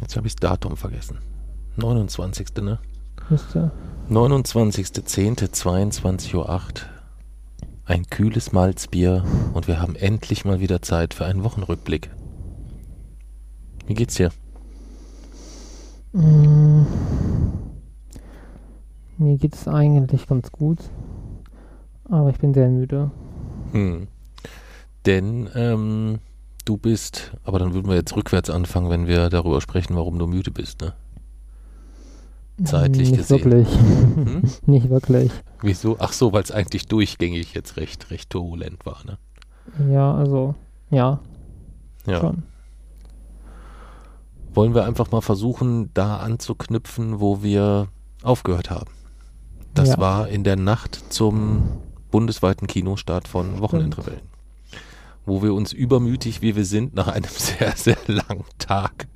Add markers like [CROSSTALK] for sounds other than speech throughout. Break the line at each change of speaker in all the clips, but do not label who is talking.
Jetzt habe ich das Datum vergessen. 29. ne?
Müsste.
29.10.22.08 Uhr. Ein kühles Malzbier und wir haben endlich mal wieder Zeit für einen Wochenrückblick. Wie geht's dir?
Mm. Mir geht es eigentlich ganz gut. Aber ich bin sehr müde.
Hm. Denn ähm, du bist, aber dann würden wir jetzt rückwärts anfangen, wenn wir darüber sprechen, warum du müde bist, ne? Zeitlich
Nicht
gesehen.
wirklich.
Hm? [LAUGHS]
Nicht wirklich.
Wieso? Ach so, weil es eigentlich durchgängig jetzt recht, recht turbulent war, ne?
Ja, also, ja,
Ja.
schon.
Wollen wir einfach mal versuchen, da anzuknüpfen, wo wir aufgehört haben. Das
Ja.
war in der Nacht zum bundesweiten Kinostart von Wochenendrebellen. Wo wir uns übermütig, wie wir sind, nach einem [LAUGHS] sehr, sehr langen Tag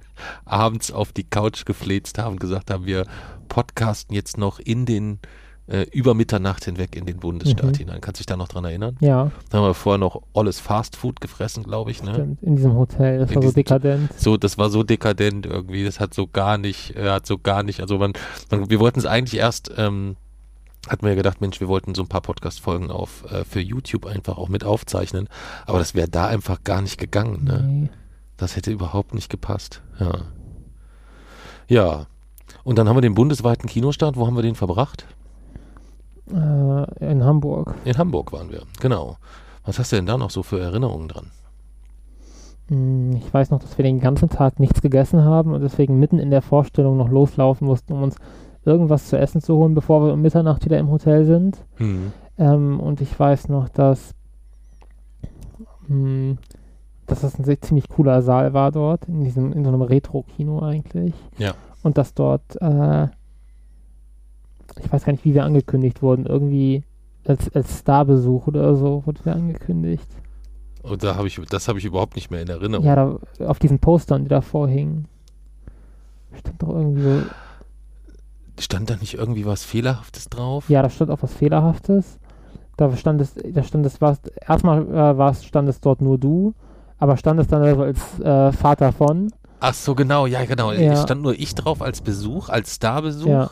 abends auf die Couch gefläzt haben, gesagt haben, wir podcasten jetzt noch in den, äh, über Mitternacht hinweg in den Bundesstaat
Mhm.
hinein. Kannst du dich da noch dran erinnern?
Ja,
Da haben wir vorher noch alles Fastfood gefressen, glaube ich, ne?
stimmt. In diesem Hotel. Das
In
war so dekadent.
so, das war so dekadent irgendwie, das hat so gar nicht, äh, hat so gar nicht, also man, man wir wollten es eigentlich erst, ähm, hatten wir ja gedacht, Mensch, wir wollten so ein paar Podcast-Folgen auf äh, für YouTube einfach auch mit aufzeichnen, aber das wäre da einfach gar nicht gegangen, ne?
Nee.
Das hätte überhaupt nicht gepasst, ja. Ja, und dann haben wir den bundesweiten Kinostart, wo haben wir den verbracht?
Äh, in Hamburg.
In Hamburg waren wir, genau. Was hast du denn da noch so für Erinnerungen dran?
Hm, Ich weiß noch, dass wir den ganzen Tag nichts gegessen haben und deswegen mitten in der Vorstellung noch loslaufen mussten, um uns irgendwas zu essen zu holen, bevor wir um Mitternacht wieder im Hotel sind.
Hm.
Ähm, und ich weiß noch, dass, hm, dass das ein sehr, ziemlich cooler Saal war dort, in diesem, in so einem Retro-Kino eigentlich.
Ja.
Und dass dort, äh, ich weiß gar nicht, wie wir angekündigt wurden, irgendwie als, als Starbesuch oder so wurden wir angekündigt.
Und da habe ich, das habe ich überhaupt nicht mehr in Erinnerung.
Ja, da, auf diesen Postern, die davor hingen. Stand doch irgendwie so,
Stand da nicht irgendwie was Fehlerhaftes drauf?
ja, da stand auch was Fehlerhaftes. Da stand es, da stand es, was, erstmal äh, war es, stand es dort nur du, aber stand es dann also als äh, Vater von.
Ach so, genau, ja, genau.
Ja.
Es stand nur ich drauf als Besuch, als Starbesuch.
Ja.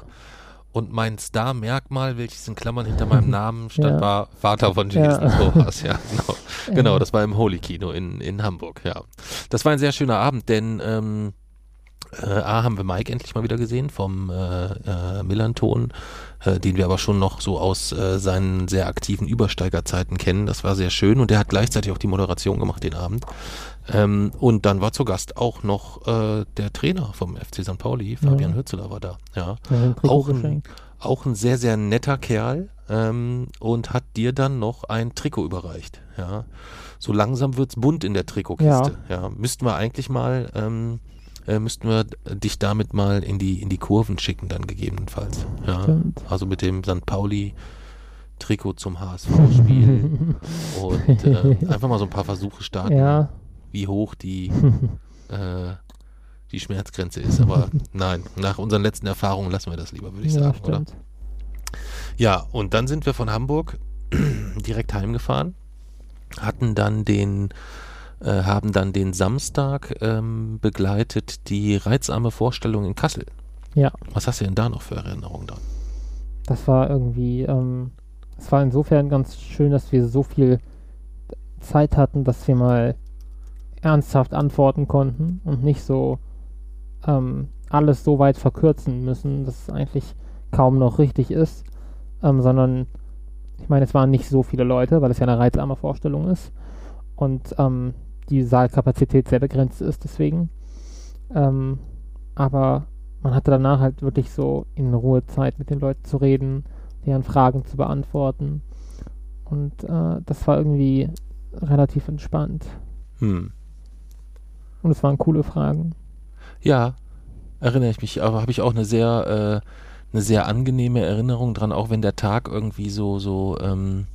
Und mein Star-Merkmal, welches in Klammern hinter meinem [LAUGHS] Namen stand,
Ja.
war Vater von
Ja.
Jason Rojas. Ja, [LAUGHS] genau. Genau, das war im Holy Kino in, in Hamburg, ja. Das war ein sehr schöner Abend, denn ähm, äh, A haben wir Mike endlich mal wieder gesehen vom äh, äh, Millanton, äh, den wir aber schon noch so aus äh, seinen sehr aktiven Übersteigerzeiten kennen. Das war sehr schön und der hat gleichzeitig auch die Moderation gemacht den Abend. Ähm, und dann war zu Gast auch noch äh, der Trainer vom FC St. Pauli, Fabian
Ja.
Hürzeler war da, ja.
Trikot
auch ein-. Auch ein sehr, sehr netter Kerl ähm, und hat dir dann noch ein Trikot überreicht. Ja. So langsam wird's bunt in der Trikotkiste. Ja. Müssten wir eigentlich mal, ähm, äh, müssten wir dich damit mal in die, in die Kurven schicken, dann gegebenenfalls. Ja. Also mit dem St. Pauli Trikot zum HSV-Spiel [LAUGHS] und äh, einfach mal so ein paar Versuche starten,
ja,
wie hoch die, [LAUGHS] äh, die Schmerzgrenze ist. Aber [LAUGHS] nein, nach unseren letzten Erfahrungen lassen wir das lieber, würde ich
ja,
sagen, oder?
stimmt.
Ja, und dann sind wir von Hamburg [CLEARS THROAT] direkt heimgefahren, hatten dann den, äh, haben dann den Samstag ähm, begleitet die reizarme Vorstellung in Kassel.
Ja.
Was hast du denn da noch für Erinnerungen dran?
Das war irgendwie, ähm, es war insofern ganz schön, dass wir so viel Zeit hatten, dass wir mal ernsthaft antworten konnten und nicht so ähm, alles so weit verkürzen müssen, dass es eigentlich kaum noch richtig ist, ähm, sondern ich meine, es waren nicht so viele Leute, weil es ja eine reizarme Vorstellung ist und ähm, die Saalkapazität sehr begrenzt ist deswegen. Ähm, aber man hatte danach halt wirklich so in Ruhe Zeit mit den Leuten zu reden, deren Fragen zu beantworten. Und äh, das war irgendwie relativ entspannt.
Hm.
Und es waren coole Fragen.
Ja, erinnere ich mich, aber habe ich auch eine sehr, äh, eine sehr angenehme Erinnerung dran, auch wenn der Tag irgendwie so, so, ähm,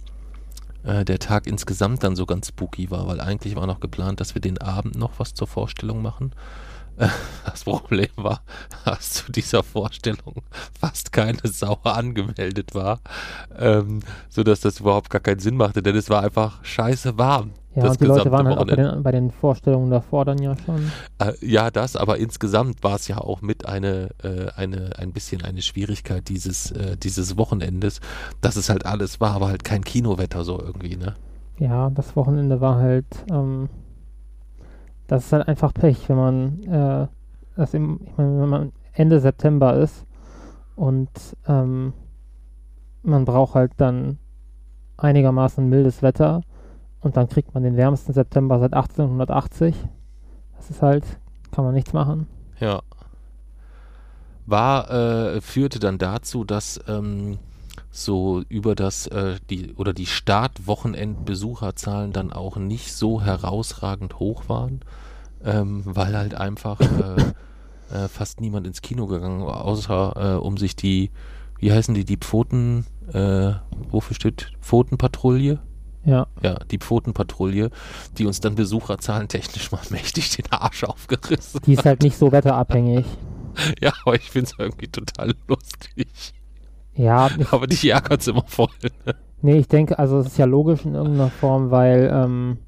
äh, der Tag insgesamt dann so ganz spooky war, weil eigentlich war noch geplant, dass wir den Abend noch was zur Vorstellung machen. Äh, Das Problem war, [LAUGHS] dass zu dieser Vorstellung fast keine Sau angemeldet war, ähm, sodass das überhaupt gar keinen Sinn machte, denn es war einfach scheiße warm.
Ja,
das
und die Leute waren halt auch bei den, bei den Vorstellungen davor dann ja schon.
Äh, ja, das, aber insgesamt war es ja auch mit eine, äh, eine, ein bisschen eine Schwierigkeit dieses, äh, dieses Wochenendes, dass es halt alles war, aber halt kein Kinowetter so irgendwie, ne?
Ja, das Wochenende war halt, ähm, das ist halt einfach Pech, wenn man, das im, ich meine, wenn man Ende September ist und ähm, man braucht halt dann einigermaßen mildes Wetter und dann kriegt man den wärmsten September seit 1880. Das ist halt, kann man nichts machen.
Ja. War, äh, führte dann dazu, dass ähm, so über das, äh, die, oder die Startwochenend-Besucherzahlen dann auch nicht so herausragend hoch waren, ähm, weil halt einfach äh, [LAUGHS] äh, fast niemand ins Kino gegangen war, außer äh, um sich die, wie heißen die, die Pfoten, äh, wofür steht Pfotenpatrouille?
Ja,
Ja, die Pfotenpatrouille, die uns dann Besucherzahlen technisch mal [LAUGHS] mächtig den Arsch aufgerissen
die ist halt nicht so wetterabhängig. [LAUGHS]
Ja, aber ich finde es irgendwie total lustig.
Ja,
Aber dich ärgert immer voll.
nee, ich denke, also es ist ja logisch in irgendeiner Form, weil, ähm,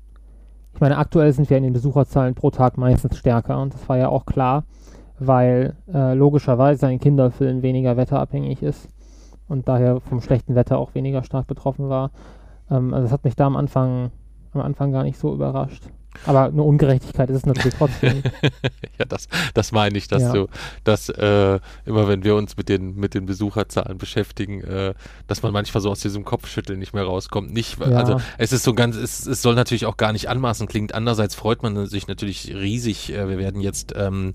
ich meine, aktuell sind wir in den Besucherzahlen pro Tag meistens stärker und das war ja auch klar, weil äh, logischerweise ein Kinderfilm weniger wetterabhängig ist und daher vom schlechten Wetter auch weniger stark betroffen war. Ähm, also das hat mich da am Anfang, am Anfang gar nicht so überrascht. Aber eine Ungerechtigkeit ist es natürlich trotzdem. [LAUGHS]
ja, das, das meine ich, dass
Ja.
du, dass äh, immer wenn wir uns mit den, mit den Besucherzahlen beschäftigen, äh, dass man manchmal so aus diesem Kopfschütteln nicht mehr rauskommt. Nicht,
Ja.
also es ist so ganz, es, es soll natürlich auch gar nicht anmaßend klingt. Andererseits freut man sich natürlich riesig. Äh, wir werden jetzt ähm,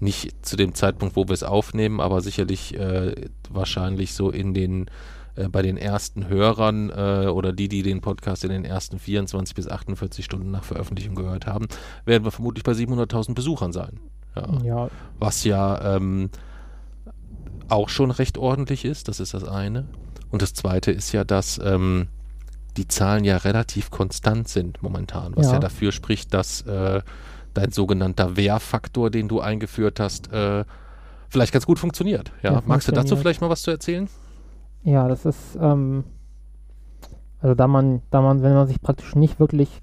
nicht zu dem Zeitpunkt, wo wir es aufnehmen, aber sicherlich äh, wahrscheinlich so in den äh, bei den ersten Hörern äh, oder die, die den Podcast in den ersten 24 bis 48 Stunden nach Veröffentlichung gehört haben, werden wir vermutlich bei 700.000 Besuchern sein. Ja.
ja,
Was ja ähm, auch schon recht ordentlich ist, das ist das eine. Und das zweite ist ja, dass ähm, die Zahlen ja relativ konstant sind momentan, was ja,
Ja.
dafür spricht, dass äh, dein sogenannter Wehrfaktor, den du eingeführt hast, äh, vielleicht ganz gut funktioniert. Ja,
Ja,
magst du dazu
funktioniert.
vielleicht mal was zu erzählen?
Ja, das ist, ähm, also da man, da man, wenn man sich praktisch nicht wirklich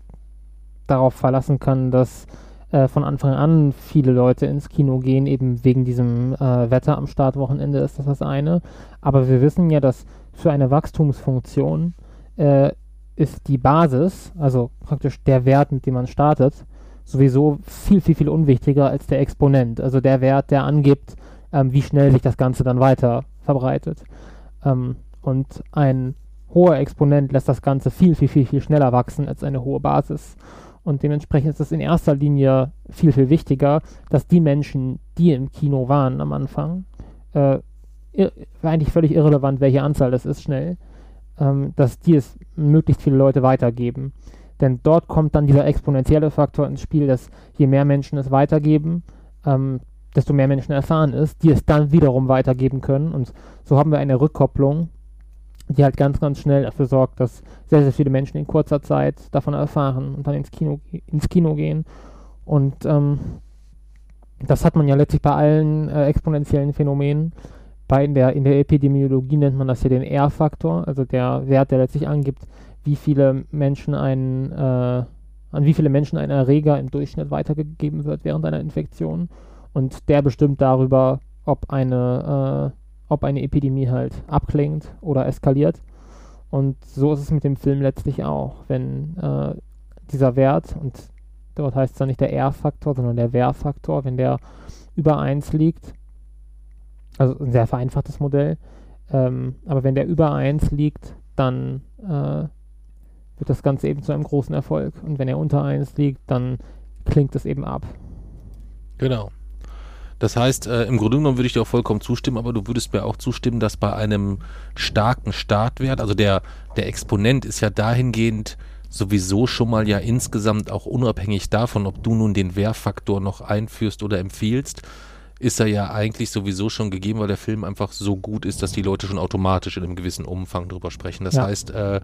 darauf verlassen kann, dass äh, von Anfang an viele Leute ins Kino gehen, eben wegen diesem äh, Wetter am Startwochenende ist das das eine. Aber wir wissen ja, dass für eine Wachstumsfunktion äh, ist die Basis, also praktisch der Wert, mit dem man startet, sowieso viel, viel, viel unwichtiger als der Exponent. Also der Wert, der angibt, ähm, wie schnell sich das Ganze dann weiter verbreitet. Ähm, und ein hoher Exponent lässt das Ganze viel, viel, viel, viel schneller wachsen als eine hohe Basis. Und dementsprechend ist es in erster Linie viel, viel wichtiger, dass die Menschen, die im Kino waren am Anfang, äh, eigentlich völlig irrelevant, welche Anzahl das ist, schnell, ähm, dass die es möglichst viele Leute weitergeben. Denn dort kommt dann dieser exponentielle Faktor ins Spiel, dass je mehr Menschen es weitergeben, ähm, desto mehr Menschen erfahren ist, die es dann wiederum weitergeben können. Und so haben wir eine Rückkopplung, die halt ganz, ganz schnell dafür sorgt, dass sehr, sehr viele Menschen in kurzer Zeit davon erfahren und dann ins Kino, ins Kino gehen. Und ähm, das hat man ja letztlich bei allen äh, exponentiellen Phänomenen. Bei in der, in der Epidemiologie nennt man das ja den R-Faktor, also der Wert, der letztlich angibt, wie viele Menschen ein, äh, an wie viele Menschen ein Erreger im Durchschnitt weitergegeben wird während einer Infektion. Und der bestimmt darüber, ob eine, äh, ob eine Epidemie halt abklingt oder eskaliert. Und so ist es mit dem Film letztlich auch. Wenn äh, dieser Wert, und dort heißt es dann nicht der R-Faktor, sondern der Wehr-Faktor, wenn der über 1 liegt, also ein sehr vereinfachtes Modell, ähm, aber wenn der über 1 liegt, dann äh, wird das Ganze eben zu einem großen Erfolg. Und wenn er unter 1 liegt, dann klingt es eben ab.
Genau. Das heißt, äh, im Grunde genommen würde ich dir auch vollkommen zustimmen, aber du würdest mir auch zustimmen, dass bei einem starken Startwert, also der, der Exponent ist ja dahingehend sowieso schon mal ja insgesamt auch unabhängig davon, ob du nun den Wehrfaktor noch einführst oder empfiehlst, ist er ja eigentlich sowieso schon gegeben, weil der Film einfach so gut ist, dass die Leute schon automatisch in einem gewissen Umfang drüber sprechen. Das
Ja.
heißt, äh,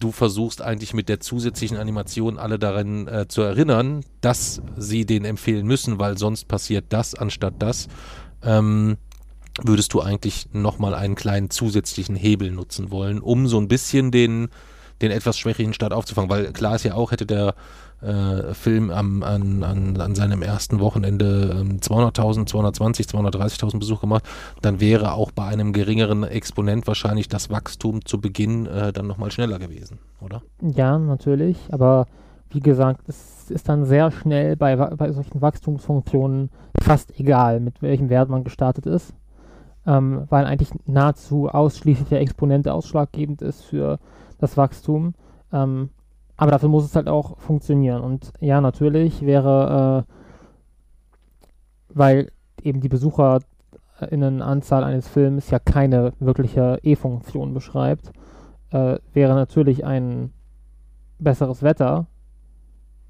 du versuchst eigentlich mit der zusätzlichen Animation alle daran äh, zu erinnern, dass sie den empfehlen müssen, weil sonst passiert das anstatt das. Ähm, würdest du eigentlich nochmal einen kleinen zusätzlichen Hebel nutzen wollen, um so ein bisschen den, den etwas schwächeren Start aufzufangen, weil klar ist ja auch, hätte der äh, Film am, an, an, an seinem ersten Wochenende ähm, 200.000, 220, 230.000 Besuch gemacht, dann wäre auch bei einem geringeren Exponent wahrscheinlich das Wachstum zu Beginn äh, dann nochmal schneller gewesen, oder?
Ja, natürlich, aber wie gesagt, es ist dann sehr schnell bei, bei solchen Wachstumsfunktionen fast egal, mit welchem Wert man gestartet ist, ähm, weil eigentlich nahezu ausschließlich der Exponent ausschlaggebend ist für das Wachstum. Ähm, aber dafür muss es halt auch funktionieren. Und ja, natürlich wäre, äh, weil eben die BesucherInnenanzahl eines Films ja keine wirkliche E-Funktion beschreibt, äh, wäre natürlich ein besseres Wetter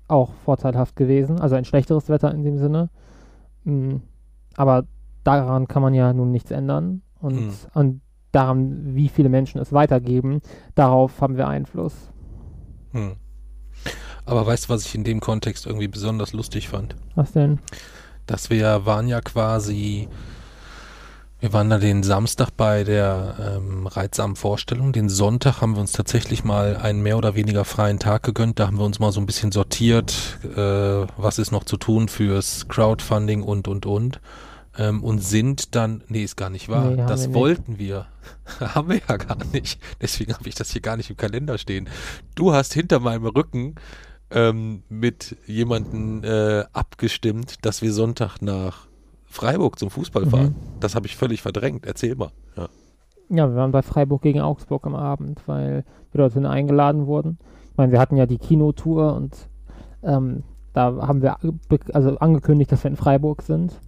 auch vorteilhaft gewesen, also ein schlechteres Wetter in dem Sinne. Mhm. Aber daran kann man ja nun nichts ändern. Und, mhm. und daran, wie viele Menschen es weitergeben, darauf haben wir Einfluss.
Hm. Aber weißt du, was ich in dem Kontext irgendwie besonders lustig fand?
Was denn?
Dass wir waren ja quasi, wir waren da den Samstag bei der ähm, reitsamen Vorstellung. Den Sonntag haben wir uns tatsächlich mal einen mehr oder weniger freien Tag gegönnt. Da haben wir uns mal so ein bisschen sortiert, äh, was ist noch zu tun fürs Crowdfunding und, und, und ähm, und sind dann, nee, ist gar nicht wahr. Nee, das wir wollten nicht. wir. [LAUGHS] haben wir ja gar nicht. Deswegen habe ich das hier gar nicht im Kalender stehen. Du hast hinter meinem Rücken ähm, mit jemandem äh, abgestimmt, dass wir Sonntag nach Freiburg zum Fußball mhm. fahren. Das habe ich völlig verdrängt. Erzähl mal. Ja.
ja, wir waren bei Freiburg gegen Augsburg am Abend, weil wir dorthin eingeladen wurden. Ich meine, wir hatten ja die Kinotour und ähm, da haben wir also angekündigt, dass wir in Freiburg sind.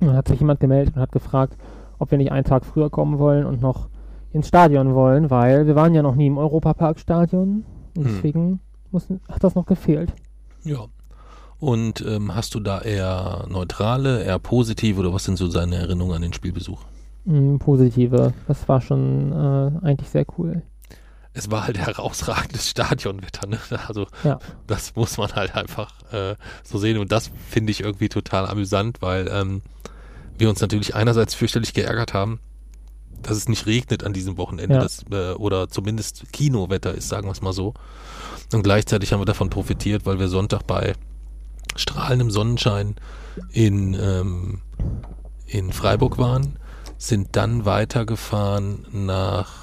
Und dann hat sich jemand gemeldet und hat gefragt, ob wir nicht einen Tag früher kommen wollen und noch ins Stadion wollen, weil wir waren ja noch nie im Europapark-Stadion. Und hm. deswegen mussten, hat das noch gefehlt.
Ja. Und ähm, hast du da eher neutrale, eher positive oder was sind so seine Erinnerungen an den Spielbesuch?
Mm, positive. Das war schon äh, eigentlich sehr cool.
Es war halt herausragendes Stadionwetter, ne? Also ja. das muss man halt einfach äh, so sehen. Und das finde ich irgendwie total amüsant, weil ähm, wir uns natürlich einerseits fürchterlich geärgert haben, dass es nicht regnet an diesem Wochenende ja. das, äh, oder zumindest Kinowetter ist, sagen wir es mal so. Und gleichzeitig haben wir davon profitiert, weil wir Sonntag bei strahlendem Sonnenschein in, ähm, in Freiburg waren, sind dann weitergefahren nach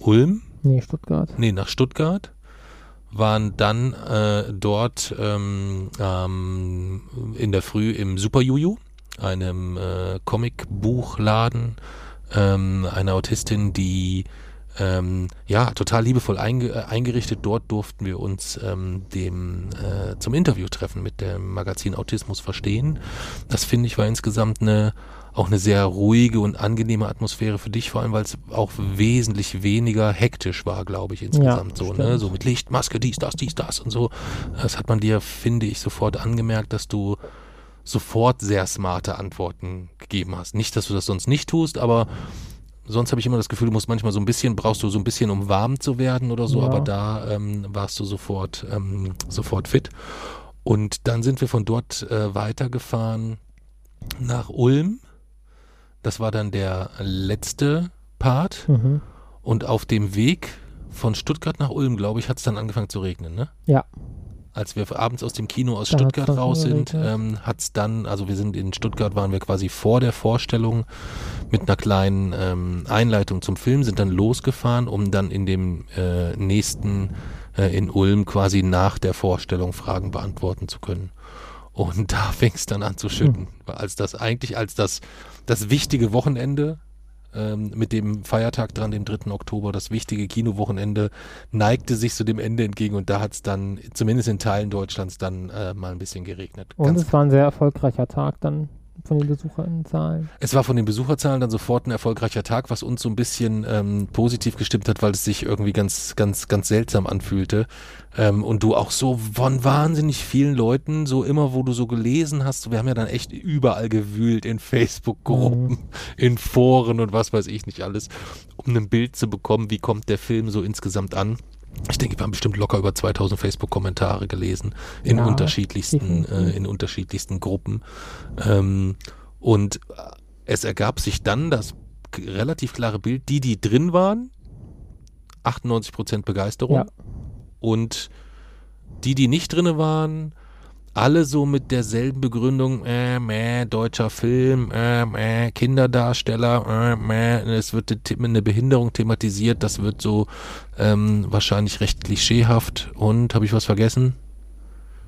Ulm.
Nee, Stuttgart.
Nee, nach Stuttgart waren dann äh, dort ähm, ähm, in der Früh im Super Juju einem äh, Comicbuchladen, ähm, eine Autistin, die ähm, ja, total liebevoll einge äh, eingerichtet. Dort durften wir uns ähm, dem äh, zum Interview treffen mit dem Magazin Autismus verstehen. Das finde ich war insgesamt eine auch eine sehr ruhige und angenehme Atmosphäre für dich, vor allem weil es auch wesentlich weniger hektisch war, glaube ich, insgesamt ja, so, ne? So mit Licht, Maske, dies, das, dies, das und so. Das hat man dir, finde ich, sofort angemerkt, dass du sofort sehr smarte Antworten gegeben hast. Nicht, dass du das sonst nicht tust, aber sonst habe ich immer das Gefühl, du musst manchmal so ein bisschen, brauchst du so ein bisschen, um warm zu werden oder so, ja. aber da ähm, warst du sofort, ähm, sofort fit. Und dann sind wir von dort äh, weitergefahren nach Ulm. Das war dann der letzte Part. Mhm. Und auf dem Weg von Stuttgart nach Ulm, glaube ich, hat es dann angefangen zu regnen, ne?
Ja
als wir abends aus dem Kino aus da Stuttgart raus sind, ähm, hat es dann, also wir sind in Stuttgart, waren wir quasi vor der Vorstellung mit einer kleinen ähm, Einleitung zum Film, sind dann losgefahren, um dann in dem äh, nächsten äh, in Ulm quasi nach der Vorstellung Fragen beantworten zu können. Und [LAUGHS] da fing es dann an zu schütten, hm. als das eigentlich als das, das wichtige Wochenende ähm, mit dem Feiertag dran, dem 3. Oktober, das wichtige Kinowochenende, neigte sich zu dem Ende entgegen und da hat es dann, zumindest in Teilen Deutschlands, dann äh, mal ein bisschen geregnet.
Und Ganz es war ein sehr erfolgreicher Tag dann von den Besucherzahlen?
Es war von den Besucherzahlen dann sofort ein erfolgreicher Tag, was uns so ein bisschen ähm, positiv gestimmt hat, weil es sich irgendwie ganz, ganz, ganz seltsam anfühlte. Ähm, und du auch so von wahnsinnig vielen Leuten, so immer, wo du so gelesen hast, wir haben ja dann echt überall gewühlt in Facebook-Gruppen, mhm. in Foren und was weiß ich nicht alles, um ein Bild zu bekommen, wie kommt der Film so insgesamt an ich denke, wir haben bestimmt locker über 2000 Facebook-Kommentare gelesen in ja, unterschiedlichsten, [LAUGHS] äh, in unterschiedlichsten Gruppen. Ähm, und es ergab sich dann das relativ klare Bild, die, die drin waren, 98% Begeisterung.
Ja.
Und die, die nicht drinne waren, alle so mit derselben Begründung, äh, meh, deutscher Film, äh, meh, Kinderdarsteller, äh, meh, es wird eine Behinderung thematisiert, das wird so ähm, wahrscheinlich recht klischeehaft und habe ich was vergessen?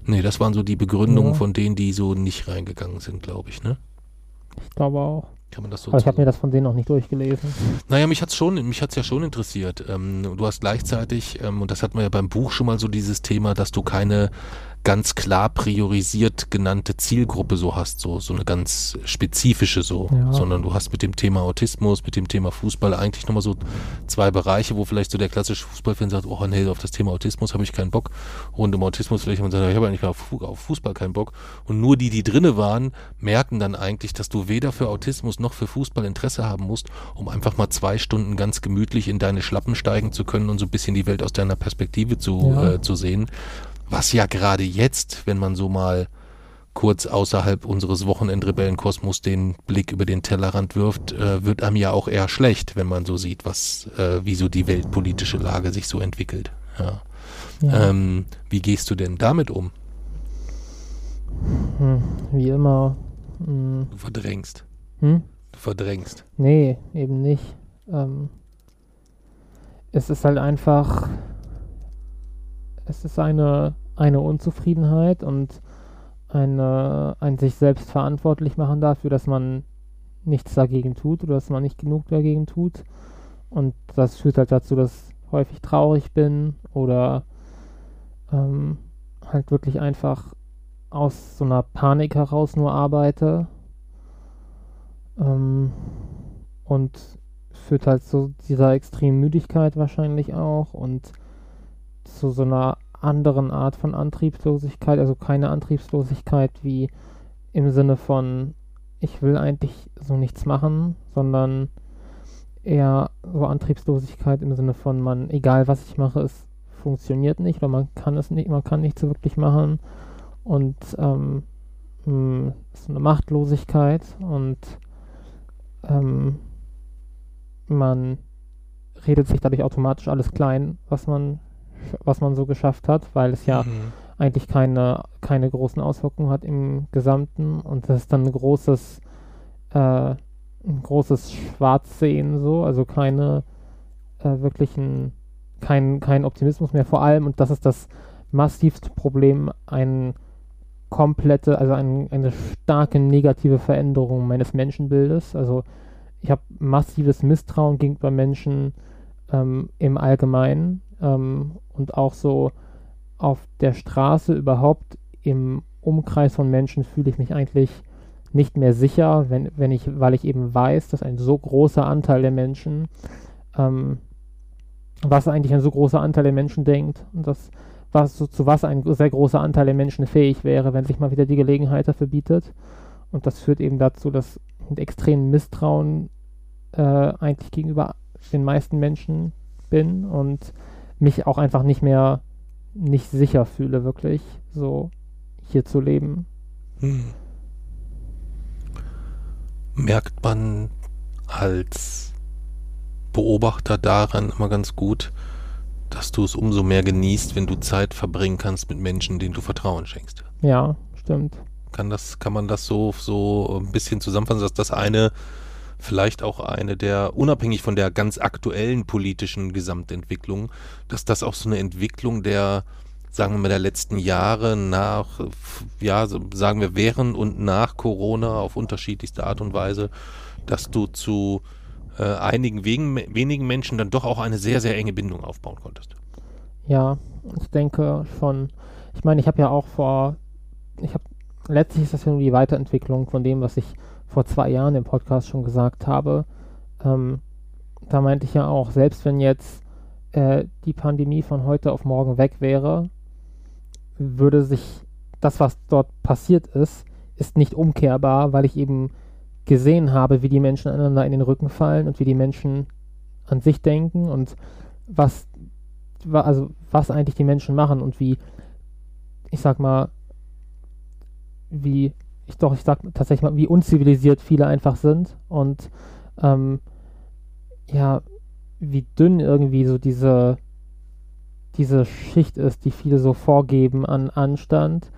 Nee, das waren so die Begründungen
Ja.
von denen, die so nicht reingegangen sind, glaube ich, ne?
Ich glaube auch.
Kann man das so
Aber ich habe mir das von denen noch nicht durchgelesen.
naja, mich hat's schon, mich hat's ja schon interessiert. Ähm, du hast gleichzeitig, ähm, und das hatten wir ja beim Buch schon mal so dieses Thema, dass du keine ganz klar priorisiert genannte Zielgruppe so hast, so, so eine ganz spezifische so,
Ja.
sondern du hast mit dem Thema Autismus, mit dem Thema Fußball eigentlich nochmal so zwei Bereiche, wo vielleicht so der klassische Fußballfan sagt, oh nee, auf das Thema Autismus habe ich keinen Bock. Und im Autismus vielleicht man sagt, ich habe eigentlich auf, Fu- auf Fußball keinen Bock. Und nur die, die drinne waren, merken dann eigentlich, dass du weder für Autismus noch für Fußball Interesse haben musst, um einfach mal zwei Stunden ganz gemütlich in deine Schlappen steigen zu können und so ein bisschen die Welt aus deiner Perspektive zu,
Ja.
äh, zu sehen. Was ja gerade jetzt, wenn man so mal kurz außerhalb unseres Wochenendrebellenkosmos den Blick über den Tellerrand wirft, äh, wird einem ja auch eher schlecht, wenn man so sieht, was, äh, wie so die weltpolitische Lage sich so entwickelt. Ja.
Ja.
Ähm, wie gehst du denn damit um?
Hm, wie immer. Hm.
Du verdrängst.
Hm?
Du verdrängst.
Nee, eben nicht. Ähm, es ist halt einfach, es ist eine, eine Unzufriedenheit und eine, ein sich selbst verantwortlich machen dafür, dass man nichts dagegen tut oder dass man nicht genug dagegen tut. Und das führt halt dazu, dass ich häufig traurig bin oder ähm, halt wirklich einfach aus so einer Panik heraus nur arbeite. Ähm, und führt halt zu dieser extremen Müdigkeit wahrscheinlich auch und zu so einer anderen Art von Antriebslosigkeit, also keine Antriebslosigkeit wie im Sinne von, ich will eigentlich so nichts machen, sondern eher so Antriebslosigkeit im Sinne von, man, egal was ich mache, es funktioniert nicht oder man kann es nicht, man kann nichts wirklich machen. Und ähm, mh, so eine Machtlosigkeit und ähm, man redet sich dadurch automatisch alles klein, was man was man so geschafft hat, weil es ja
Mhm.
eigentlich keine, keine großen Auswirkungen hat im Gesamten und das ist dann ein großes, äh, ein großes Schwarzsehen so, also keine äh, wirklichen, kein, kein Optimismus mehr vor allem und das ist das massivste Problem, ein komplette, also ein, eine starke negative Veränderung meines Menschenbildes. Also ich habe massives Misstrauen gegenüber Menschen ähm, im Allgemeinen ähm, und auch so auf der Straße überhaupt im Umkreis von Menschen fühle ich mich eigentlich nicht mehr sicher, wenn, wenn ich, weil ich eben weiß, dass ein so großer Anteil der Menschen, ähm, was eigentlich ein so großer Anteil der Menschen denkt und das, was, so, zu was ein sehr großer Anteil der Menschen fähig wäre, wenn sich mal wieder die Gelegenheit dafür bietet. Und das führt eben dazu, dass mit extremem Misstrauen äh, eigentlich gegenüber den meisten Menschen bin und mich auch einfach nicht mehr nicht sicher fühle, wirklich so hier zu leben.
Hm. Merkt man als Beobachter daran immer ganz gut, dass du es umso mehr genießt, wenn du Zeit verbringen kannst mit Menschen, denen du Vertrauen schenkst.
Ja, stimmt.
Kann das, kann man das so, so ein bisschen zusammenfassen, dass das eine, vielleicht auch eine der, unabhängig von der ganz aktuellen politischen Gesamtentwicklung, dass das auch so eine Entwicklung der, sagen wir mal, der letzten Jahre nach, ja, sagen wir während und nach Corona auf unterschiedlichste Art und Weise, dass du zu äh, einigen wegen, wenigen Menschen dann doch auch eine sehr, sehr enge Bindung aufbauen konntest.
Ja, ich denke schon. Ich meine, ich habe ja auch vor, ich habe, letztlich ist das die Weiterentwicklung von dem, was ich vor zwei Jahren im Podcast schon gesagt habe. Ähm, da meinte ich ja auch, selbst wenn jetzt äh, die Pandemie von heute auf morgen weg wäre, würde sich das, was dort passiert ist, ist nicht umkehrbar, weil ich eben gesehen habe, wie die Menschen einander in den Rücken fallen und wie die Menschen an sich denken und was, wa- also was eigentlich die Menschen machen und wie, ich sag mal, wie, doch, ich sag tatsächlich mal, wie unzivilisiert viele einfach sind und ähm, ja, wie dünn irgendwie so diese, diese Schicht ist, die viele so vorgeben an Anstand.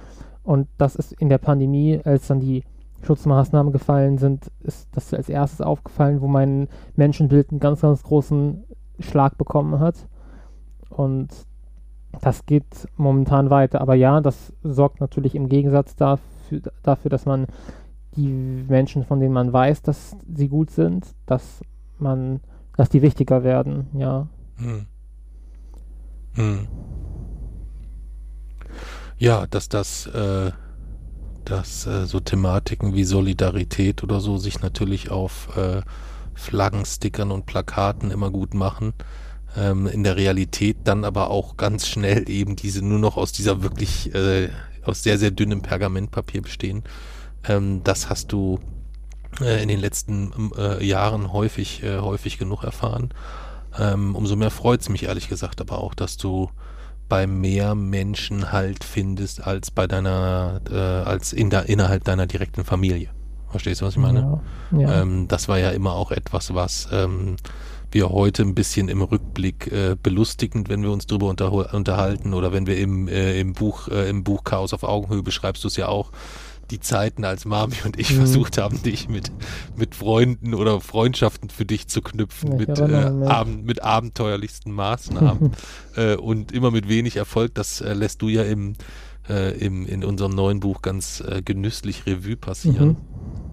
Und das ist in der Pandemie, als dann die Schutzmaßnahmen gefallen sind, ist das als erstes aufgefallen, wo mein Menschenbild einen ganz, ganz großen Schlag bekommen hat. Und das geht momentan weiter. Aber ja, das sorgt natürlich im Gegensatz dafür, dafür, dass man die Menschen, von denen man weiß, dass sie gut sind, dass man, dass die wichtiger werden, ja. Hm.
Hm. Ja, dass das, äh, dass äh, so Thematiken wie Solidarität oder so sich natürlich auf äh, Flaggenstickern und Plakaten immer gut machen ähm, in der Realität dann aber auch ganz schnell eben diese nur noch aus dieser wirklich äh, aus sehr, sehr dünnem Pergamentpapier bestehen. Ähm, das hast du äh, in den letzten äh, Jahren häufig, äh, häufig genug erfahren. Ähm, umso mehr freut es mich ehrlich gesagt aber auch, dass du bei mehr Menschen halt findest als bei deiner, äh, als in der, innerhalb deiner direkten Familie. Verstehst du, was ich meine? Ja, ja. Ähm, das war ja immer auch etwas, was ähm, wir heute ein bisschen im Rückblick äh, belustigend, wenn wir uns darüber unterhalten oder wenn wir im, äh, im Buch, äh, im Buch Chaos auf Augenhöhe beschreibst du es ja auch, die Zeiten, als Mami und ich mhm. versucht haben, dich mit, mit Freunden oder Freundschaften für dich zu knüpfen, mit, äh, Abend, mit abenteuerlichsten Maßnahmen [LAUGHS] äh, und immer mit wenig Erfolg. Das äh, lässt du ja im, äh, im, in unserem neuen Buch ganz äh, genüsslich Revue passieren. Mhm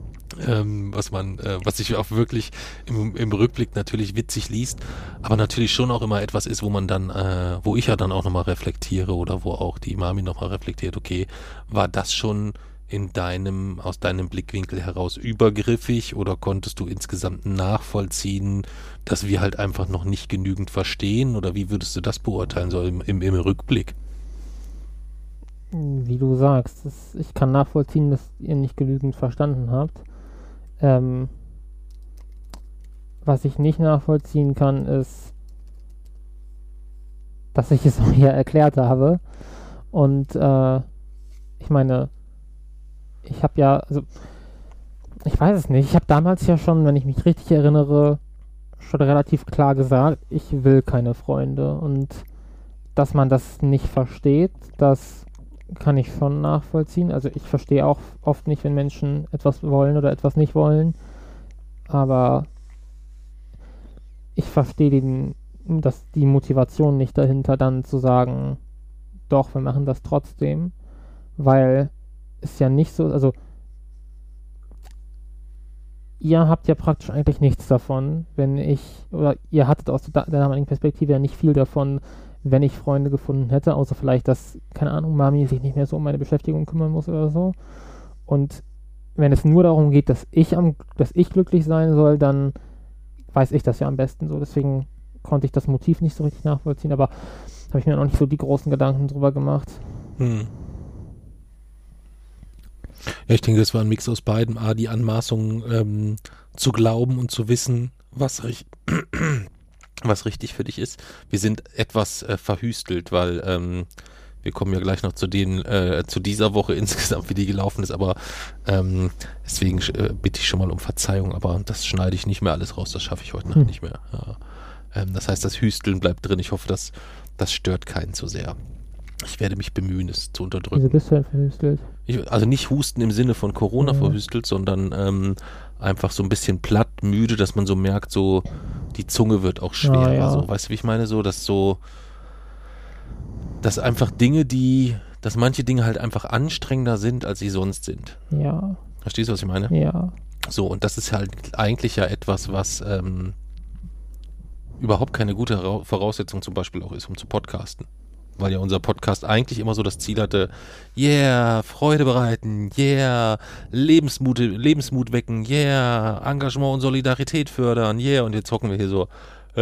ähm, was man, äh, was sich auch wirklich im, im Rückblick natürlich witzig liest, aber natürlich schon auch immer etwas ist, wo man dann, äh, wo ich ja dann auch nochmal reflektiere oder wo auch die Mami nochmal reflektiert, okay, war das schon in deinem, aus deinem Blickwinkel heraus übergriffig oder konntest du insgesamt nachvollziehen, dass wir halt einfach noch nicht genügend verstehen oder wie würdest du das beurteilen, so im, im, im Rückblick?
Wie du sagst, das, ich kann nachvollziehen, dass ihr nicht genügend verstanden habt. Ähm, was ich nicht nachvollziehen kann, ist, dass ich es [LAUGHS] auch hier erklärt habe. Und äh, ich meine, ich habe ja, also ich weiß es nicht. Ich habe damals ja schon, wenn ich mich richtig erinnere, schon relativ klar gesagt, ich will keine Freunde. Und dass man das nicht versteht, das kann ich schon nachvollziehen. Also ich verstehe auch oft nicht, wenn Menschen etwas wollen oder etwas nicht wollen. Aber ich verstehe den, dass die Motivation nicht dahinter, dann zu sagen, doch, wir machen das trotzdem. Weil es ja nicht so, also ihr habt ja praktisch eigentlich nichts davon, wenn ich, oder ihr hattet aus der damaligen Perspektive ja nicht viel davon, wenn ich Freunde gefunden hätte, außer vielleicht, dass, keine Ahnung, Mami sich nicht mehr so um meine Beschäftigung kümmern muss oder so. Und wenn es nur darum geht, dass ich am, dass ich glücklich sein soll, dann weiß ich das ja am besten so. Deswegen konnte ich das Motiv nicht so richtig nachvollziehen, aber habe ich mir noch nicht so die großen Gedanken drüber gemacht. Hm.
Ja, ich denke, das war ein Mix aus beiden. A, die Anmaßung ähm, zu glauben und zu wissen, was ich was richtig für dich ist. Wir sind etwas äh, verhüstelt, weil ähm, wir kommen ja gleich noch zu den, äh, zu dieser Woche [LAUGHS] insgesamt, wie die gelaufen ist, aber ähm, deswegen äh, bitte ich schon mal um Verzeihung, aber das schneide ich nicht mehr alles raus, das schaffe ich heute hm. nicht mehr. Ja. Ähm, das heißt, das Hüsteln bleibt drin. Ich hoffe, dass das stört keinen zu sehr. Ich werde mich bemühen, es zu unterdrücken. Wieso bist du halt verhüstelt? Ich, also nicht Husten im Sinne von Corona ja. verhüstelt, sondern ähm, einfach so ein bisschen platt, müde, dass man so merkt, so die Zunge wird auch schwerer. Ah, ja. so. Weißt du, wie ich meine? So, dass so, dass einfach Dinge, die, dass manche Dinge halt einfach anstrengender sind, als sie sonst sind.
Ja.
Verstehst du, was ich meine?
Ja.
So, und das ist halt eigentlich ja etwas, was ähm, überhaupt keine gute Voraussetzung zum Beispiel auch ist, um zu podcasten weil ja unser Podcast eigentlich immer so das Ziel hatte, yeah, Freude bereiten, yeah, Lebensmut, Lebensmut wecken, yeah, Engagement und Solidarität fördern, yeah, und jetzt hocken wir hier so, äh.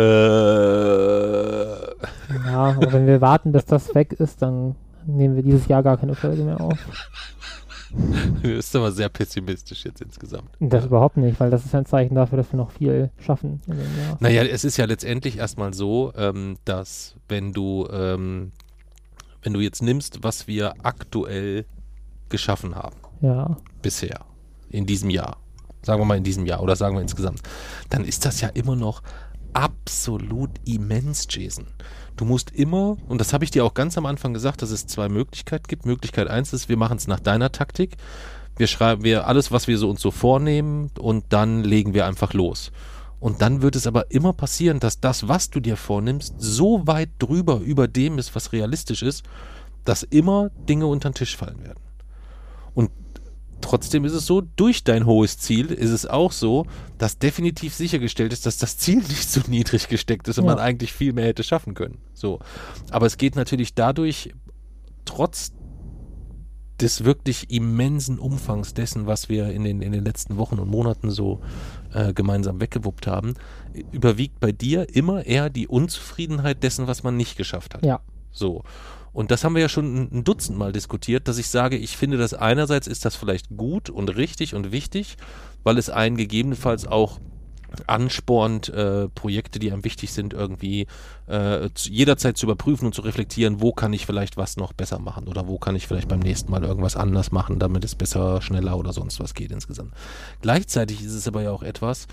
Ja, aber wenn wir warten, bis das weg ist, dann nehmen wir dieses Jahr gar keine Folge mehr auf.
Du bist aber sehr pessimistisch jetzt insgesamt.
Das überhaupt nicht, weil das ist ein Zeichen dafür, dass wir noch viel schaffen in
dem Jahr. Naja, es ist ja letztendlich erstmal so, ähm, dass wenn du, ähm, wenn du jetzt nimmst, was wir aktuell geschaffen haben.
Ja.
Bisher. In diesem Jahr. Sagen wir mal in diesem Jahr oder sagen wir insgesamt. Dann ist das ja immer noch absolut immens, Jason. Du musst immer, und das habe ich dir auch ganz am Anfang gesagt, dass es zwei Möglichkeiten gibt. Möglichkeit eins ist, wir machen es nach deiner Taktik. Wir schreiben wir alles, was wir so uns so vornehmen, und dann legen wir einfach los. Und dann wird es aber immer passieren, dass das, was du dir vornimmst, so weit drüber über dem ist, was realistisch ist, dass immer Dinge unter den Tisch fallen werden. Und trotzdem ist es so, durch dein hohes Ziel ist es auch so, dass definitiv sichergestellt ist, dass das Ziel [LAUGHS] nicht so niedrig gesteckt ist und
Ja.
man eigentlich viel mehr hätte schaffen können. So. Aber es geht natürlich dadurch, trotz des wirklich immensen Umfangs dessen, was wir in den, in den letzten Wochen und Monaten so äh, gemeinsam weggewuppt haben, überwiegt bei dir immer eher die Unzufriedenheit dessen, was man nicht geschafft hat.
Ja.
So. Und das haben wir ja schon ein- ein Dutzend Mal diskutiert, dass ich sage, ich finde, dass einerseits ist das vielleicht gut und richtig und wichtig, weil es einen gegebenenfalls auch anspornt, äh, Projekte, die einem wichtig sind, irgendwie äh, zu, jederzeit zu überprüfen und zu reflektieren, wo kann ich vielleicht was noch besser machen oder wo kann ich vielleicht beim nächsten Mal irgendwas anders machen, damit es besser, schneller oder sonst was geht insgesamt. Gleichzeitig ist es aber ja auch etwas,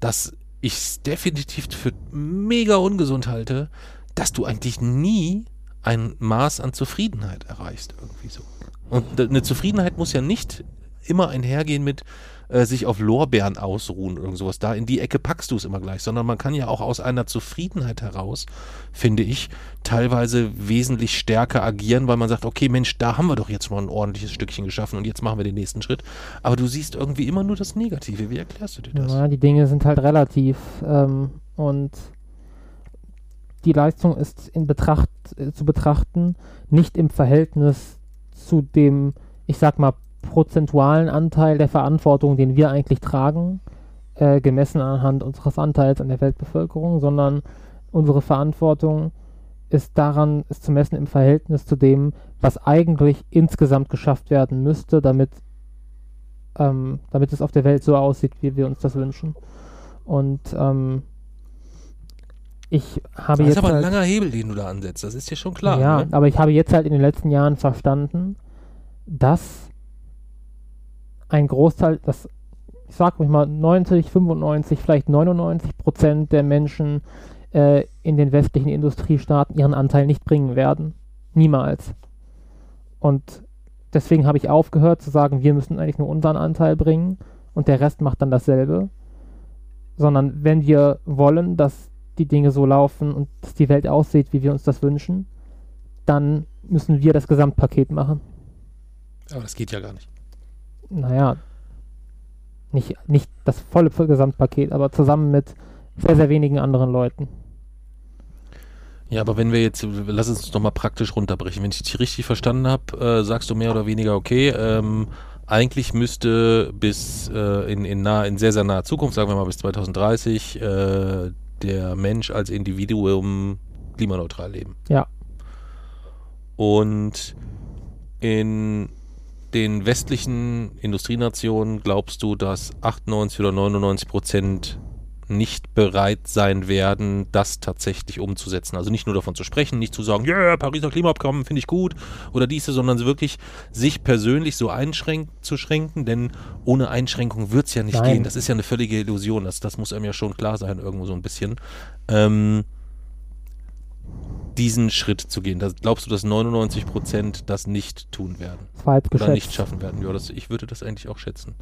dass ich es definitiv für mega ungesund halte, dass du eigentlich nie ein Maß an Zufriedenheit erreichst irgendwie so. Und eine Zufriedenheit muss ja nicht immer einhergehen mit äh, sich auf Lorbeeren ausruhen oder sowas. Da in die Ecke packst du es immer gleich, sondern man kann ja auch aus einer Zufriedenheit heraus, finde ich, teilweise wesentlich stärker agieren, weil man sagt, okay, Mensch, da haben wir doch jetzt mal ein ordentliches Stückchen geschaffen und jetzt machen wir den nächsten Schritt. Aber du siehst irgendwie immer nur das Negative. Wie erklärst du dir das?
Ja, die Dinge sind halt relativ ähm, und die Leistung ist in Betracht äh, zu betrachten, nicht im Verhältnis zu dem, ich sag mal, prozentualen Anteil der Verantwortung, den wir eigentlich tragen, äh, gemessen anhand unseres Anteils an der Weltbevölkerung, sondern unsere Verantwortung ist daran, ist zu messen im Verhältnis zu dem, was eigentlich insgesamt geschafft werden müsste, damit, ähm, damit es auf der Welt so aussieht, wie wir uns das wünschen. Und ähm, ich habe
Das ist
jetzt
aber ein
halt,
langer Hebel, den du da ansetzt. Das ist dir schon klar.
ja,
ne?
aber ich habe jetzt halt in den letzten Jahren verstanden, dass ein Großteil, das ich sag ruhig mal 90, 95, vielleicht 99 Prozent der Menschen äh, in den westlichen Industriestaaten ihren Anteil nicht bringen werden. Niemals. Und deswegen habe ich aufgehört zu sagen, wir müssen eigentlich nur unseren Anteil bringen und der Rest macht dann dasselbe. Sondern wenn wir wollen, dass die Dinge so laufen und dass die Welt aussieht, wie wir uns das wünschen, dann müssen wir das Gesamtpaket machen.
Aber das geht ja gar nicht.
Naja, nicht, nicht das volle Gesamtpaket, aber zusammen mit sehr, sehr wenigen anderen Leuten.
Ja, aber wenn wir jetzt, lass uns doch mal praktisch runterbrechen. Wenn ich dich richtig verstanden habe, äh, sagst du mehr oder weniger, okay, ähm, eigentlich müsste bis äh, in, in, nah, in sehr, sehr naher Zukunft, sagen wir mal bis 2030, äh, der Mensch als Individuum klimaneutral leben.
Ja.
Und in den westlichen Industrienationen glaubst du, dass 98 oder 99 Prozent nicht bereit sein werden, das tatsächlich umzusetzen. Also nicht nur davon zu sprechen, nicht zu sagen, ja, yeah, Pariser Klimaabkommen finde ich gut oder diese, sondern wirklich sich persönlich so einzuschränken, denn ohne Einschränkung wird es ja nicht
Nein.
gehen. Das ist ja eine völlige Illusion. Das, das muss einem ja schon klar sein, irgendwo so ein bisschen. Ähm, diesen Schritt zu gehen. Das, glaubst du, dass 99 Prozent das nicht tun werden?
Das war jetzt
Oder nicht
geschätzt.
schaffen werden? Ja, das, ich würde das eigentlich auch schätzen.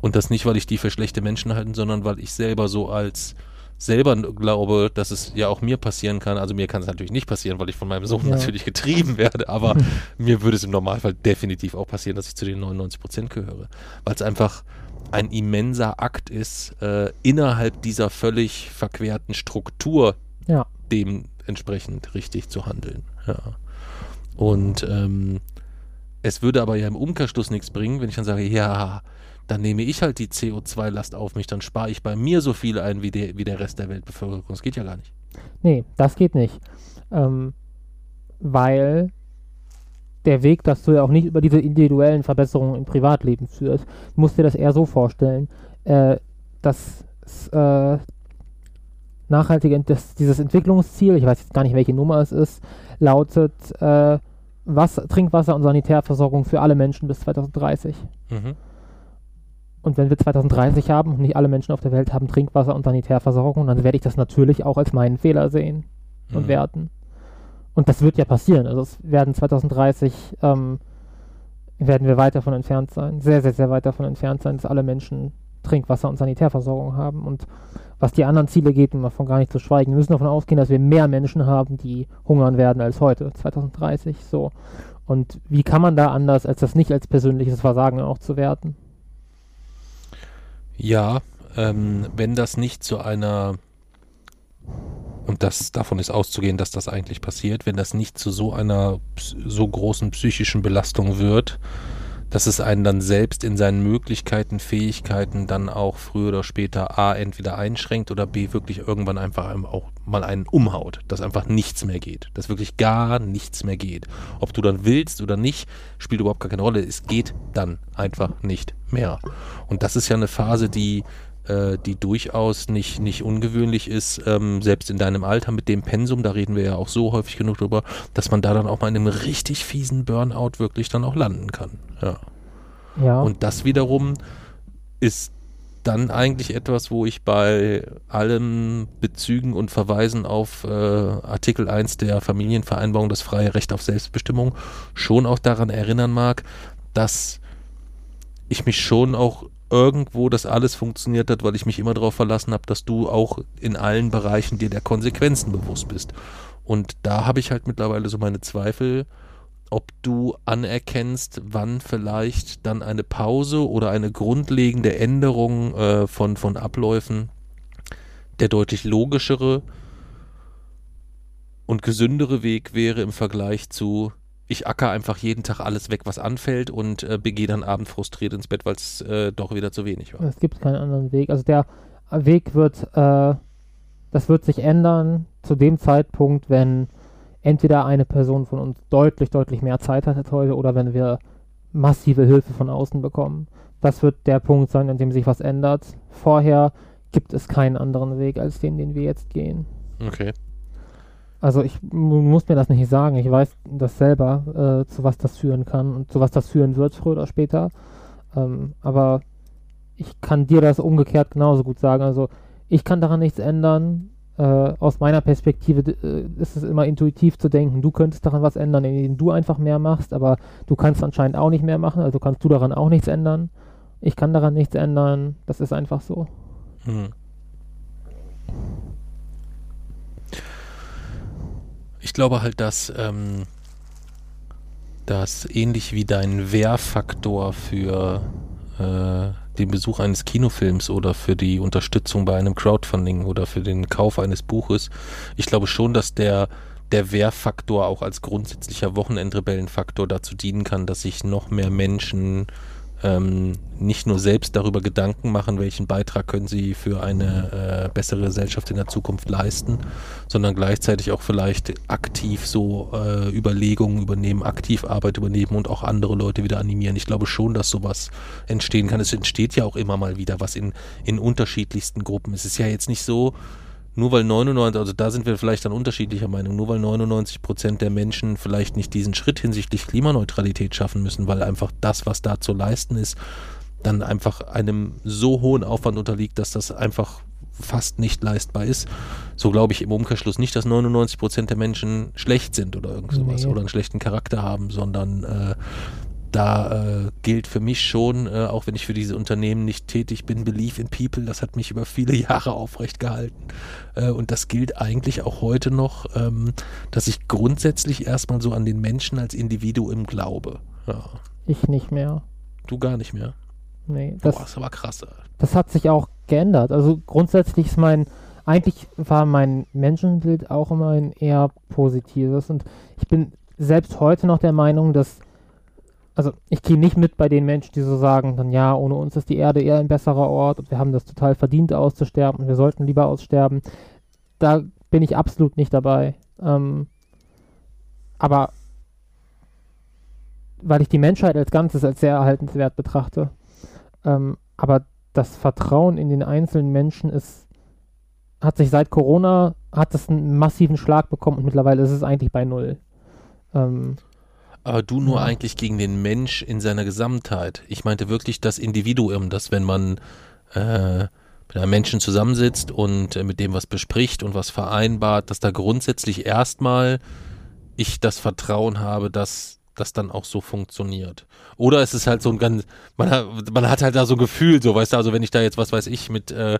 Und das nicht, weil ich die für schlechte Menschen halte, sondern weil ich selber so als selber glaube, dass es ja auch mir passieren kann. Also mir kann es natürlich nicht passieren, weil ich von meinem Sohn
Ja.
natürlich getrieben werde, aber [LAUGHS] mir würde es im Normalfall definitiv auch passieren, dass ich zu den 99 Prozent gehöre. Weil es einfach ein immenser Akt ist, äh, innerhalb dieser völlig verquerten Struktur
Ja.
Dementsprechend richtig zu handeln. Ja. Und ähm, es würde aber ja im Umkehrschluss nichts bringen, wenn ich dann sage, ja, dann nehme ich halt die CO2-Last auf mich, dann spare ich bei mir so viel ein wie der, wie der Rest der Weltbevölkerung. Das geht ja gar nicht.
Nee, das geht nicht. Ähm, weil der Weg, dass du ja auch nicht über diese individuellen Verbesserungen im Privatleben führst, musst dir das eher so vorstellen, äh, dass äh, nachhaltige, das, dieses Entwicklungsziel, ich weiß jetzt gar nicht, welche Nummer es ist, lautet äh, Wasser, Trinkwasser und Sanitärversorgung für alle Menschen bis 2030.
Mhm.
Und wenn wir 2030 haben und nicht alle Menschen auf der Welt haben Trinkwasser und Sanitärversorgung, dann werde ich das natürlich auch als meinen Fehler sehen und
Mhm.
werten. Und das wird ja passieren. Also es werden 2030 ähm, werden wir weit davon entfernt sein, sehr, sehr, sehr weit davon entfernt sein, dass alle Menschen Trinkwasser und Sanitärversorgung haben. Und was die anderen Ziele geht, um davon gar nicht zu schweigen, wir müssen davon ausgehen, dass wir mehr Menschen haben, die hungern werden als heute, 2030. So. Und wie kann man da anders, als das nicht als persönliches Versagen auch zu werten?
Ja, ähm, wenn das nicht zu einer, und das davon ist auszugehen, dass das eigentlich passiert, wenn das nicht zu so einer so großen psychischen Belastung wird, dass es einen dann selbst in seinen Möglichkeiten, Fähigkeiten dann auch früher oder später A entweder einschränkt oder B wirklich irgendwann einfach auch mal einen umhaut, dass einfach nichts mehr geht, dass wirklich gar nichts mehr geht. Ob du dann willst oder nicht, spielt überhaupt gar keine Rolle. Es geht dann einfach nicht mehr. Und das ist ja eine Phase, die äh, die durchaus nicht, nicht ungewöhnlich ist, ähm, selbst in deinem Alter mit dem Pensum, da reden wir ja auch so häufig genug drüber, dass man da dann auch mal in einem richtig fiesen Burnout wirklich dann auch landen kann. Ja.
Ja.
Und das wiederum ist dann eigentlich etwas, wo ich bei allen Bezügen und Verweisen auf äh, Artikel 1 der Familienvereinbarung, das freie Recht auf Selbstbestimmung, schon auch daran erinnern mag, dass ich mich schon auch irgendwo das alles funktioniert hat, weil ich mich immer darauf verlassen habe, dass du auch in allen Bereichen dir der Konsequenzen bewusst bist. Und da habe ich halt mittlerweile so meine Zweifel, ob du anerkennst, wann vielleicht dann eine Pause oder eine grundlegende Änderung äh, von, von Abläufen der deutlich logischere und gesündere Weg wäre im Vergleich zu, ich acker einfach jeden Tag alles weg, was anfällt und äh, begehe dann abend frustriert ins Bett, weil es äh, doch wieder zu wenig war.
Es gibt keinen anderen Weg. Also der Weg wird, äh, das wird sich ändern zu dem Zeitpunkt, wenn entweder eine Person von uns deutlich, deutlich mehr Zeit hat als heute oder wenn wir massive Hilfe von außen bekommen. Das wird der Punkt sein, an dem sich was ändert. Vorher gibt es keinen anderen Weg als den, den wir jetzt gehen.
Okay.
Also ich mu- muss mir das nicht sagen. Ich weiß das selber, äh, zu was das führen kann und zu was das führen wird, früher oder später. Ähm, aber ich kann dir das umgekehrt genauso gut sagen. Also ich kann daran nichts ändern. Äh, aus meiner Perspektive äh, ist es immer intuitiv zu denken, du könntest daran was ändern, indem du einfach mehr machst, aber du kannst anscheinend auch nicht mehr machen, also kannst du daran auch nichts ändern. Ich kann daran nichts ändern. Das ist einfach so.
Hm. Ich glaube halt, dass, ähm, dass ähnlich wie dein Wehrfaktor für äh, den Besuch eines Kinofilms oder für die Unterstützung bei einem Crowdfunding oder für den Kauf eines Buches, ich glaube schon, dass der der Wehrfaktor auch als grundsätzlicher Wochenendrebellenfaktor dazu dienen kann, dass sich noch mehr Menschen ähm, nicht nur selbst darüber Gedanken machen, welchen Beitrag können sie für eine äh, bessere Gesellschaft in der Zukunft leisten, sondern gleichzeitig auch vielleicht aktiv so äh, Überlegungen übernehmen, aktiv Arbeit übernehmen und auch andere Leute wieder animieren. Ich glaube schon, dass sowas entstehen kann. Es entsteht ja auch immer mal wieder was in, in unterschiedlichsten Gruppen. Es ist ja jetzt nicht so, nur weil 99, also da sind wir vielleicht dann unterschiedlicher Meinung, nur weil 99 Prozent der Menschen vielleicht nicht diesen Schritt hinsichtlich Klimaneutralität schaffen müssen, weil einfach das, was da zu leisten ist, dann einfach einem so hohen Aufwand unterliegt, dass das einfach fast nicht leistbar ist. So glaube ich im Umkehrschluss nicht, dass 99 Prozent der Menschen schlecht sind oder irgend sowas
Nee.
oder einen schlechten Charakter haben, sondern äh, da äh, gilt für mich schon, äh, auch wenn ich für diese Unternehmen nicht tätig bin, Belief in People, das hat mich über viele [LAUGHS] Jahre aufrecht gehalten. Äh, und das gilt eigentlich auch heute noch, ähm, dass ich grundsätzlich erstmal so an den Menschen als Individuum glaube. Ja.
Ich nicht mehr.
Du gar nicht mehr.
Nee,
Boah,
das,
das war krass.
das hat sich auch geändert. Also grundsätzlich ist mein, eigentlich war mein Menschenbild auch immer ein eher positives und ich bin selbst heute noch der Meinung, dass, also ich gehe nicht mit bei den Menschen, die so sagen, dann ja, ohne uns ist die Erde eher ein besserer Ort und wir haben das total verdient auszusterben und wir sollten lieber aussterben. Da bin ich absolut nicht dabei. Ähm, aber weil ich die Menschheit als Ganzes als sehr erhaltenswert betrachte. Ähm, aber das Vertrauen in den einzelnen Menschen ist, hat sich seit Corona, hat es einen massiven Schlag bekommen und mittlerweile ist es eigentlich bei null. Ähm,
Aber du nur eigentlich gegen den Mensch in seiner Gesamtheit. Ich meinte wirklich das Individuum, dass wenn man äh, mit einem Menschen zusammensitzt und äh, mit dem was bespricht und was vereinbart, dass da grundsätzlich erstmal ich das Vertrauen habe, dass das dann auch so funktioniert. Oder es ist halt so ein ganz, man hat, man hat halt da so ein Gefühl, so, weißt du, also wenn ich da jetzt, was weiß ich, mit äh,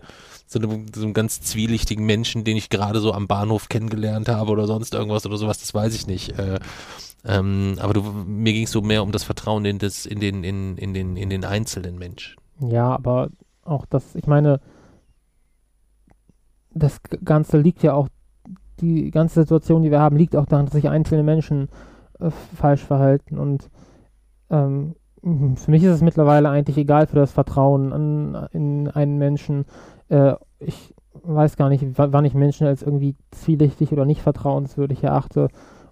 so, einem, so einem ganz zwielichtigen Menschen, den ich gerade so am Bahnhof kennengelernt habe oder sonst irgendwas oder sowas, das weiß ich nicht. Äh, ähm, aber du, mir ging es so mehr um das Vertrauen in, das, in, den, in, in, den, in den einzelnen Mensch.
Ja, aber auch das, ich meine, das Ganze liegt ja auch, die ganze Situation, die wir haben, liegt auch daran, dass sich einzelne Menschen äh, falsch verhalten. Und ähm, für mich ist es mittlerweile eigentlich egal für das Vertrauen an, in einen Menschen. Äh, ich weiß gar nicht, wa- wann ich Menschen als irgendwie zwielichtig oder nicht vertrauenswürdig erachte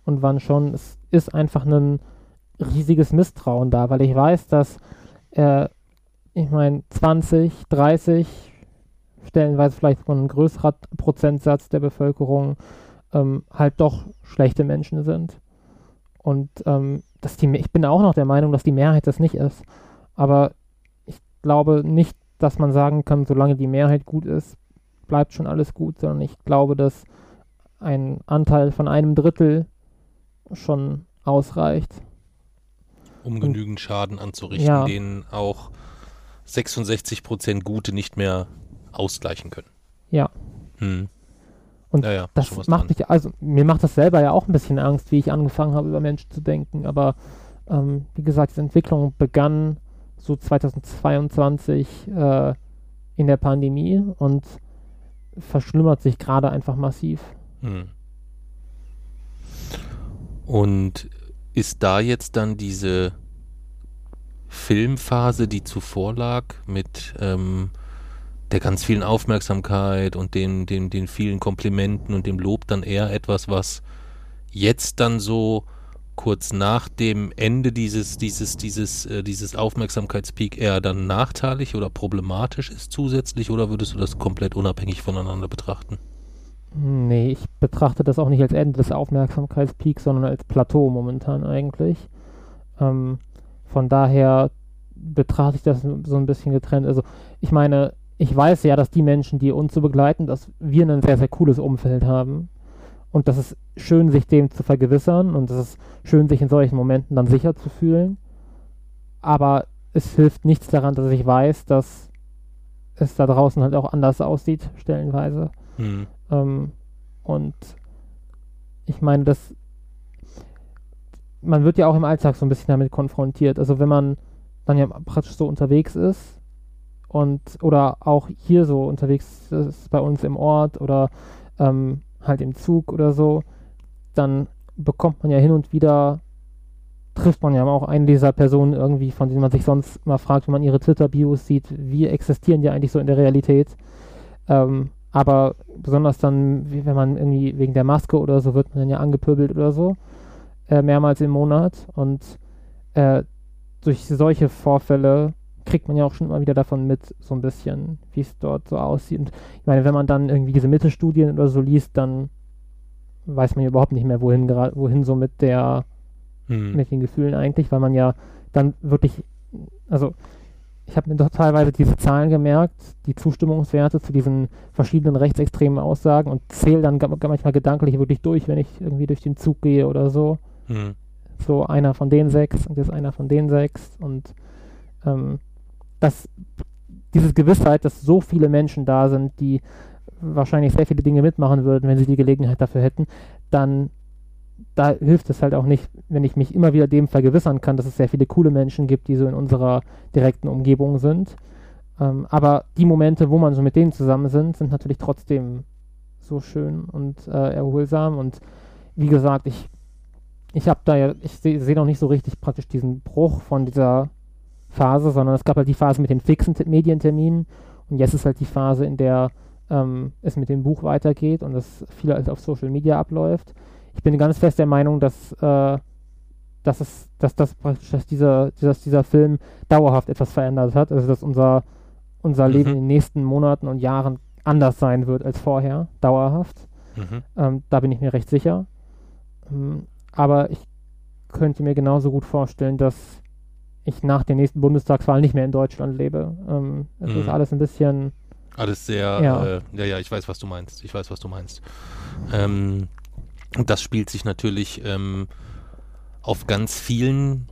und wann schon. Es ist einfach ein riesiges Misstrauen da, weil ich weiß, dass äh, ich meine, 20, 30, stellenweise vielleicht sogar ein größerer Prozentsatz der Bevölkerung ähm, halt doch schlechte Menschen sind. Und ähm, dass die, ich bin auch noch der Meinung, dass die Mehrheit das nicht ist. Aber ich glaube nicht, dass man sagen kann, solange die Mehrheit gut ist, bleibt schon alles gut, sondern ich glaube, dass ein Anteil von einem Drittel schon ausreicht.
um
Und-
genügend Schaden anzurichten,
Ja.
den auch 66 Prozent Gute nicht mehr ausgleichen können.
Ja.
Hm.
Und
ja, ja,
Das macht mich, also mir macht das selber ja auch ein bisschen Angst, wie ich angefangen habe, über Menschen zu denken. Aber ähm, wie gesagt, diese Entwicklung begann so 2022 äh, in der Pandemie und verschlimmert sich gerade einfach massiv.
Hm. Und ist da jetzt dann diese Filmphase, die zuvor lag, mit ähm, der ganz vielen Aufmerksamkeit und den, den, den vielen Komplimenten und dem Lob dann eher etwas, was jetzt dann so kurz nach dem Ende dieses, dieses, dieses, äh, dieses Aufmerksamkeitspeak eher dann nachteilig oder problematisch ist zusätzlich oder würdest du das komplett unabhängig voneinander betrachten?
Nee, ich betrachte das auch nicht als Ende des Aufmerksamkeitspeaks, sondern als Plateau momentan eigentlich. Ähm, von daher betrachte ich das so ein bisschen getrennt. Also ich meine, ich weiß ja, dass die Menschen, die uns so begleiten, dass wir ein sehr, sehr cooles Umfeld haben. Und das ist schön, sich dem zu vergewissern und es ist schön, sich in solchen Momenten dann sicher zu fühlen. Aber es hilft nichts daran, dass ich weiß, dass es da draußen halt auch anders aussieht, stellenweise.
Hm.
Ähm, und ich meine, das man wird ja auch im Alltag so ein bisschen damit konfrontiert. Also wenn man dann ja praktisch so unterwegs ist und oder auch hier so unterwegs ist bei uns im Ort oder ähm, halt im Zug oder so, dann bekommt man ja hin und wieder trifft man ja auch eine dieser Personen irgendwie, von denen man sich sonst mal fragt, wenn man ihre Twitter-Bios sieht, wie existieren die eigentlich so in der Realität. Ähm, aber besonders dann, wenn man irgendwie wegen der Maske oder so wird man dann ja angepöbelt oder so, äh, mehrmals im Monat. Und äh, durch solche Vorfälle kriegt man ja auch schon immer wieder davon mit, so ein bisschen, wie es dort so aussieht. Und ich meine, wenn man dann irgendwie diese Mittelstudien oder so liest, dann weiß man ja überhaupt nicht mehr, wohin gerade, wohin so mit der,
Hm.
mit den Gefühlen eigentlich, weil man ja dann wirklich, also ich habe mir doch teilweise diese Zahlen gemerkt, die Zustimmungswerte zu diesen verschiedenen rechtsextremen Aussagen und zähle dann manchmal gedanklich wirklich durch, wenn ich irgendwie durch den Zug gehe oder so.
Hm.
So einer von den sechs und jetzt einer von den sechs und ähm, das, diese Gewissheit, dass so viele Menschen da sind, die wahrscheinlich sehr viele Dinge mitmachen würden, wenn sie die Gelegenheit dafür hätten, dann da hilft es halt auch nicht, wenn ich mich immer wieder dem vergewissern kann, dass es sehr viele coole Menschen gibt, die so in unserer direkten Umgebung sind. Ähm, aber die Momente, wo man so mit denen zusammen sind, sind natürlich trotzdem so schön und äh, erholsam. Und wie gesagt, ich, ich habe da ja, ich sehe seh noch nicht so richtig praktisch diesen Bruch von dieser Phase, sondern es gab halt die Phase mit den fixen Te- Medienterminen und jetzt ist halt die Phase, in der ähm, es mit dem Buch weitergeht und es viel halt auf Social Media abläuft. Ich bin ganz fest der Meinung, dass, äh, dass, es, dass, das dass dieser, dass dieser Film dauerhaft etwas verändert hat, also dass unser, unser
Mhm.
Leben in den nächsten Monaten und Jahren anders sein wird als vorher, dauerhaft.
Mhm.
Ähm, da bin ich mir recht sicher. Ähm, aber ich könnte mir genauso gut vorstellen, dass ich nach der nächsten Bundestagswahl nicht mehr in Deutschland lebe. Ähm, es
Mhm.
ist alles ein bisschen,
Alles sehr,
Ja.
Äh, ja, ja, ich weiß, was du meinst. Ich weiß, was du meinst. Ähm, und das spielt sich natürlich ähm, auf ganz vielen,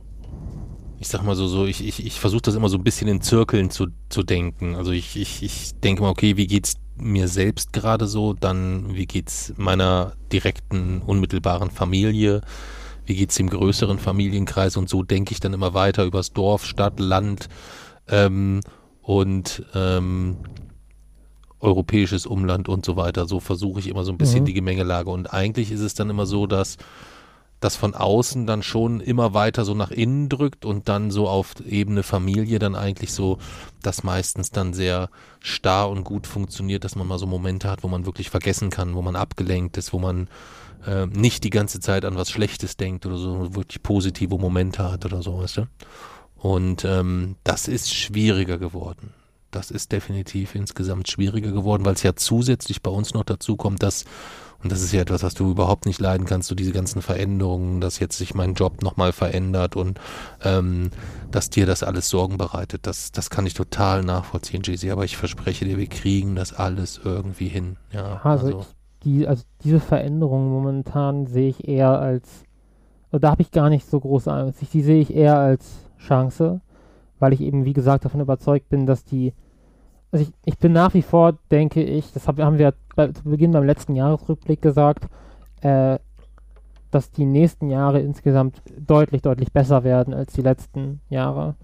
ich sag mal so, so ich, ich, ich versuche das immer so ein bisschen in Zirkeln zu, zu denken. Also ich, ich, ich denke mal, okay, wie geht's mir selbst gerade so? Dann, wie geht's meiner direkten, unmittelbaren Familie? Wie geht's dem größeren Familienkreis? Und so denke ich dann immer weiter übers Dorf, Stadt, Land ähm, und ähm, europäisches Umland und so weiter. So versuche ich immer so ein bisschen
Mhm.
die Gemengelage. Und eigentlich ist es dann immer so, dass das von außen dann schon immer weiter so nach innen drückt und dann so auf Ebene Familie dann eigentlich so das meistens dann sehr starr und gut funktioniert, dass man mal so Momente hat, wo man wirklich vergessen kann, wo man abgelenkt ist, wo man äh, nicht die ganze Zeit an was Schlechtes denkt oder so, wirklich positive Momente hat oder so, weißt du? Und ähm, das ist schwieriger geworden. Das ist definitiv insgesamt schwieriger geworden, weil es ja zusätzlich bei uns noch dazu kommt, dass, und das ist ja etwas, was du überhaupt nicht leiden kannst, so diese ganzen Veränderungen, dass jetzt sich mein Job nochmal verändert und ähm, dass dir das alles Sorgen bereitet. Das, das kann ich total nachvollziehen, JC, aber ich verspreche dir, wir kriegen das alles irgendwie hin. Ja,
also,
also,
die, also diese Veränderung momentan sehe ich eher als, also da habe ich gar nicht so große Angst. Die sehe ich eher als Chance, weil ich eben, wie gesagt, davon überzeugt bin, dass die, also ich, ich bin nach wie vor, denke ich, das hab, haben wir bei, zu Beginn beim letzten Jahresrückblick gesagt, äh, dass die nächsten Jahre insgesamt deutlich, deutlich besser werden als die letzten Jahre.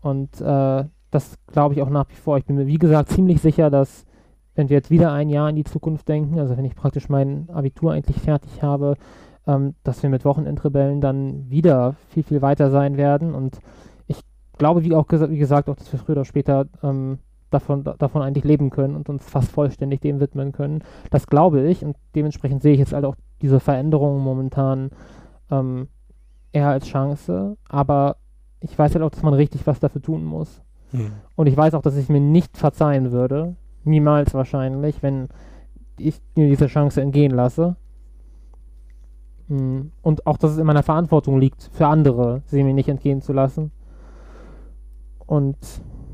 Und äh, das glaube ich auch nach wie vor. Ich bin mir, wie gesagt, ziemlich sicher, dass wenn wir jetzt wieder ein Jahr in die Zukunft denken, also wenn ich praktisch mein Abitur eigentlich fertig habe, ähm, dass wir mit Wochenendrebellen dann wieder viel, viel weiter sein werden. Und ich glaube, wie auch gesa wie gesagt, auch, dass wir früher oder später ähm, davon, da, davon eigentlich leben können und uns fast vollständig dem widmen können. Das glaube ich und dementsprechend sehe ich jetzt halt auch diese Veränderungen momentan ähm, eher als Chance. Aber ich weiß halt auch, dass man richtig was dafür tun muss.
hm.
Und ich weiß auch, dass ich mir nicht verzeihen würde, niemals wahrscheinlich, wenn ich mir diese Chance entgehen lasse. Mm, Und auch, dass es in meiner Verantwortung liegt, für andere sie mir nicht entgehen zu lassen. Und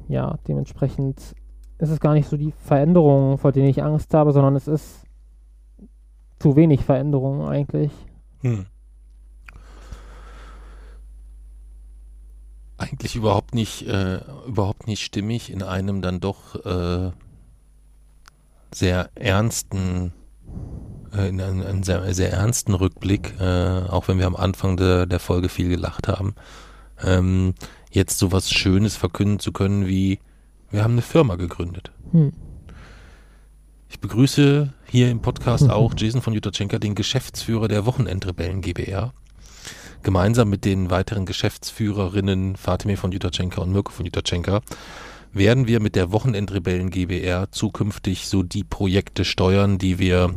ja, dementsprechend ist es gar nicht so die Veränderung, vor denen ich Angst habe, sondern es ist zu wenig Veränderung eigentlich.
Hm. Eigentlich überhaupt nicht, äh, überhaupt nicht stimmig in einem dann doch äh, sehr ernsten, äh, in einem, einem sehr, sehr ernsten Rückblick, äh, auch wenn wir am Anfang der, der Folge viel gelacht haben, ähm, jetzt sowas Schönes verkünden zu können wie, wir haben eine Firma gegründet.
Hm.
Ich begrüße hier im Podcast
Mhm. [LAUGHS]
auch Jason von Jutachenka, den Geschäftsführer der Wochenendrebellen GbR. Gemeinsam mit den weiteren Geschäftsführerinnen Fatime von Jutachenka und Mirko von Jutachenka werden wir mit der Wochenendrebellen GbR zukünftig so die Projekte steuern, die wir,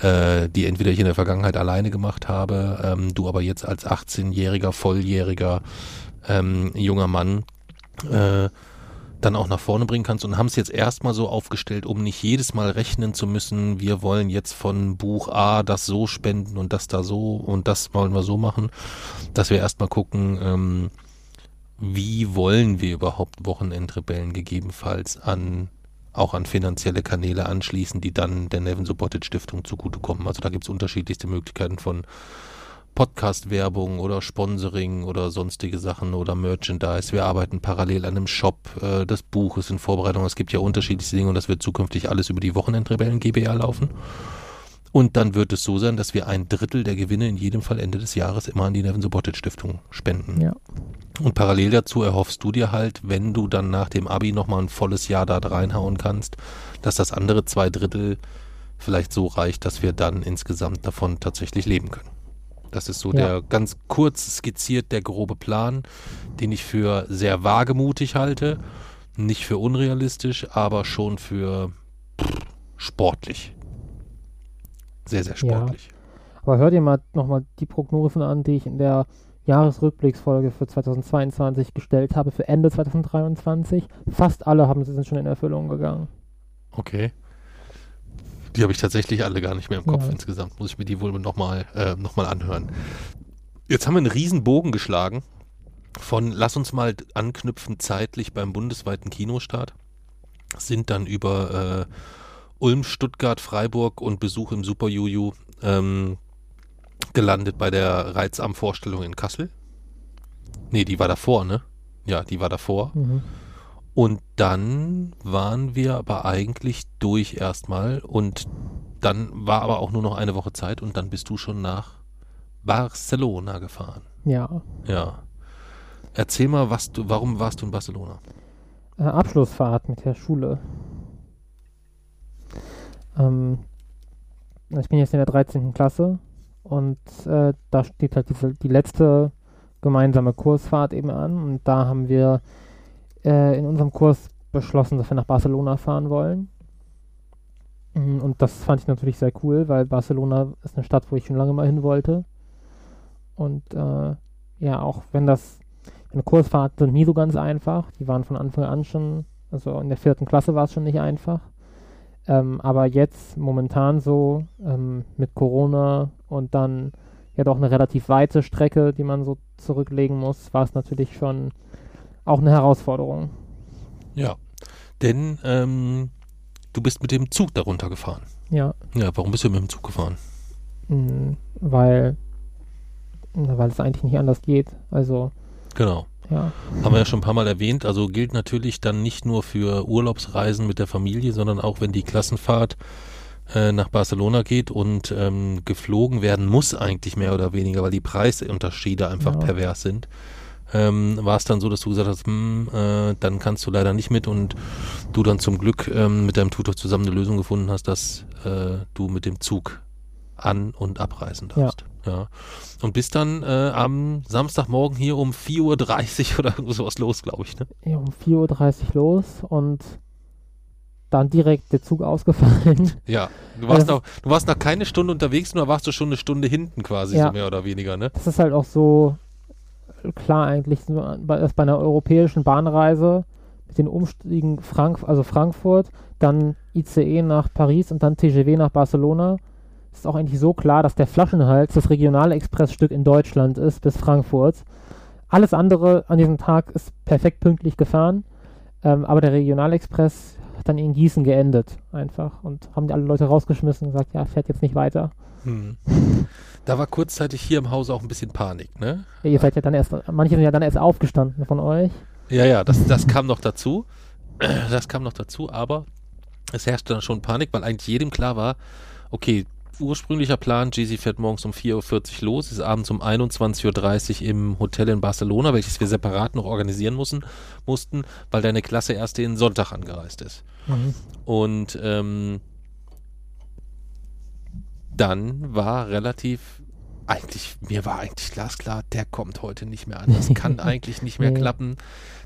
äh, die entweder ich in der Vergangenheit alleine gemacht habe, ähm, du aber jetzt als 18-jähriger, volljähriger ähm, junger Mann äh, dann auch nach vorne bringen kannst und haben es jetzt erstmal so aufgestellt, um nicht jedes Mal rechnen zu müssen, wir wollen jetzt von Buch A das so spenden und das da so und das wollen wir so machen, dass wir erstmal gucken, ähm, wie wollen wir überhaupt Wochenendrebellen gegebenenfalls an auch an finanzielle Kanäle anschließen, die dann der Nevin Subotic Stiftung zugutekommen. Also da gibt es unterschiedlichste Möglichkeiten von Podcast-Werbung oder Sponsoring oder sonstige Sachen oder Merchandise. Wir arbeiten parallel an einem Shop. Äh, das Buch ist in Vorbereitung. Es gibt ja unterschiedlichste Dinge und das wird zukünftig alles über die Wochenendrebellen GbR laufen. Und dann wird es so sein, dass wir ein Drittel der Gewinne in jedem Fall Ende des Jahres immer an die Nevin Subotic Stiftung spenden.
Ja.
Und parallel dazu erhoffst du dir halt, wenn du dann nach dem Abi nochmal ein volles Jahr da reinhauen kannst, dass das andere zwei Drittel vielleicht so reicht, dass wir dann insgesamt davon tatsächlich leben können. Das ist so
Ja.
der ganz kurz skizziert der grobe Plan, den ich für sehr wagemutig halte, nicht für unrealistisch, aber schon für pff, sportlich. Sehr, sehr
Ja.
sportlich.
Aber hör dir mal nochmal die Prognosen an, die ich in der Jahresrückblicksfolge für 2022 gestellt habe, für Ende 2023. Fast alle haben, sind schon in Erfüllung gegangen.
Okay. Die habe ich tatsächlich alle gar nicht mehr im Kopf
Ja.
insgesamt. Muss ich mir die wohl nochmal äh, noch mal anhören. Jetzt haben wir einen riesen Bogen geschlagen von, lass uns mal anknüpfen zeitlich beim bundesweiten Kinostart, sind dann über äh, Ulm, Stuttgart, Freiburg und Besuch im Super Juju ähm, gelandet bei der Reizam-Vorstellung in Kassel. Nee, die war davor, ne? Ja, die war davor.
Mhm.
Und dann waren wir aber eigentlich durch erstmal und dann war aber auch nur noch eine Woche Zeit und dann bist du schon nach Barcelona gefahren.
Ja.
Ja. Erzähl mal, was du, warum warst du in Barcelona?
Äh, Abschlussfahrt mit der Schule. Ähm, ich bin jetzt in der 13. Klasse und äh, da steht halt diese, die letzte gemeinsame Kursfahrt eben an und da haben wir äh, in unserem Kurs beschlossen, dass wir nach Barcelona fahren wollen. Mm, Und das fand ich natürlich sehr cool, weil Barcelona ist eine Stadt, wo ich schon lange mal hin wollte. Und äh, ja, auch wenn das, eine Kursfahrt sind nie so ganz einfach. Die waren von Anfang an schon, also in der vierten Klasse war es schon nicht einfach. Ähm, aber jetzt momentan so ähm, mit Corona und dann ja doch eine relativ weite Strecke, die man so zurücklegen muss, war es natürlich schon auch eine Herausforderung.
Ja. Denn ähm, du bist mit dem Zug darunter gefahren.
Ja,
Ja, warum bist du mit dem Zug gefahren?
mh, weil, weil es eigentlich nicht anders geht. Also,
Genau.
Ja,
Haben wir ja schon ein paar Mal erwähnt. Also gilt natürlich dann nicht nur für Urlaubsreisen mit der Familie, sondern auch wenn die Klassenfahrt äh, nach Barcelona geht und ähm, geflogen werden muss eigentlich mehr oder weniger, weil die Preisunterschiede einfach
Ja.
pervers sind. Ähm, war es dann so, dass du gesagt hast, hm, äh, dann kannst du leider nicht mit und du dann zum Glück ähm, mit deinem Tutor zusammen eine Lösung gefunden hast, dass äh, du mit dem Zug an- und abreisen darfst. Ja. Und bist dann äh, am Samstagmorgen hier um 4.30 Uhr oder sowas los, glaube ich. Ne?
ja, um 4.30 Uhr los und dann direkt der Zug ausgefallen. [LAUGHS]
Ja. Du warst,
Also-
noch, du warst noch keine Stunde unterwegs, nur warst du schon eine Stunde hinten quasi,
Ja.
so mehr oder weniger. Ne?
Das ist halt auch so äh, klar eigentlich, dass bei einer europäischen Bahnreise mit den Umstiegen Frank also Frankfurt, dann ICE nach Paris und dann TGW nach Barcelona. Ist auch eigentlich so klar, dass der Flaschenhals das Regionalexpressstück in Deutschland ist bis Frankfurt. Alles andere an diesem Tag ist perfekt pünktlich gefahren, ähm, aber der Regionalexpress hat dann in Gießen geendet einfach und haben die alle Leute rausgeschmissen und gesagt, ja, fährt jetzt nicht weiter.
Hm. Da war kurzzeitig hier im Haus auch ein bisschen Panik, ne?
Ja, ihr seid ja dann erst, manche sind ja dann erst aufgestanden von euch.
Ja, ja, das, das kam noch dazu. Das kam noch dazu, aber es herrschte dann schon Panik, weil eigentlich jedem klar war, okay, ursprünglicher Plan, Jeezy fährt morgens um 4.40 Uhr los, ist abends um 21.30 Uhr im Hotel in Barcelona, welches wir separat noch organisieren mussten, mussten, weil deine Klasse erst den Sonntag angereist ist. Und ähm, dann war relativ, eigentlich, mir war eigentlich glasklar, der kommt heute nicht mehr an. Das kann [LAUGHS] eigentlich nicht mehr klappen,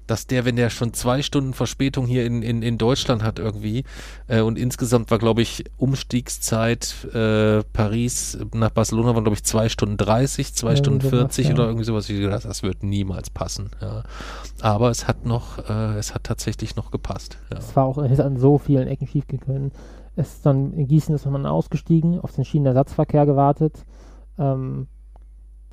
dass der, wenn der schon zwei Stunden Verspätung hier in, in, in Deutschland hat irgendwie äh, und insgesamt war, glaube ich, Umstiegszeit äh, Paris nach Barcelona waren, glaube ich, zwei Stunden 30, zwei
Irgendwie
Stunden
sowas,
40
ja.
oder irgendwie sowas. Ich gedacht, das wird niemals passen. Ja. Aber es hat noch, äh, es hat tatsächlich noch gepasst. Ja.
Es war auch es ist an so vielen Ecken schief gegangen. Es ist dann in Gießen ist man ausgestiegen, auf den Schienenersatzverkehr gewartet. Ähm,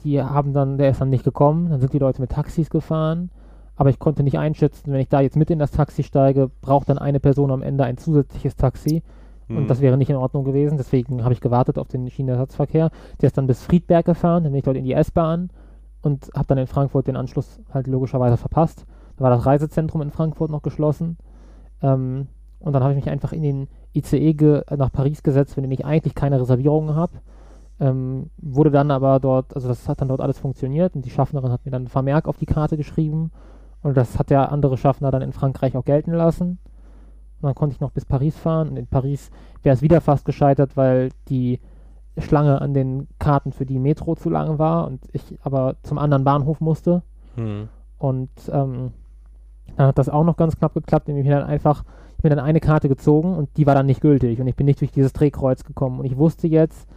die haben dann, der ist dann nicht gekommen, dann sind die Leute mit Taxis gefahren. Aber ich konnte nicht einschätzen, wenn ich da jetzt mit in das Taxi steige, braucht dann eine Person am Ende ein zusätzliches Taxi.
Mhm.
Und das wäre nicht in Ordnung gewesen. Deswegen habe ich gewartet auf den Schienenersatzverkehr. Der ist dann bis Friedberg gefahren, dann bin ich dort in die S-Bahn und habe dann in Frankfurt den Anschluss halt logischerweise verpasst. Da war das Reisezentrum in Frankfurt noch geschlossen. Ähm, und dann habe ich mich einfach in den ICE ge nach Paris gesetzt, den ich eigentlich keine Reservierungen habe. Ähm, wurde dann aber dort, also das hat dann dort alles funktioniert und die Schaffnerin hat mir dann einen Vermerk auf die Karte geschrieben und das hat der andere Schaffner dann in Frankreich auch gelten lassen. Und dann konnte ich noch bis Paris fahren und in Paris wäre es wieder fast gescheitert, weil die Schlange an den Karten für die Metro zu lang war und ich aber zum anderen Bahnhof musste.
Mhm.
Und ähm, dann hat das auch noch ganz knapp geklappt, indem ich mir dann einfach, ich mir dann eine Karte gezogen und die war dann nicht gültig und ich bin nicht durch dieses Drehkreuz gekommen. Und ich wusste jetzt,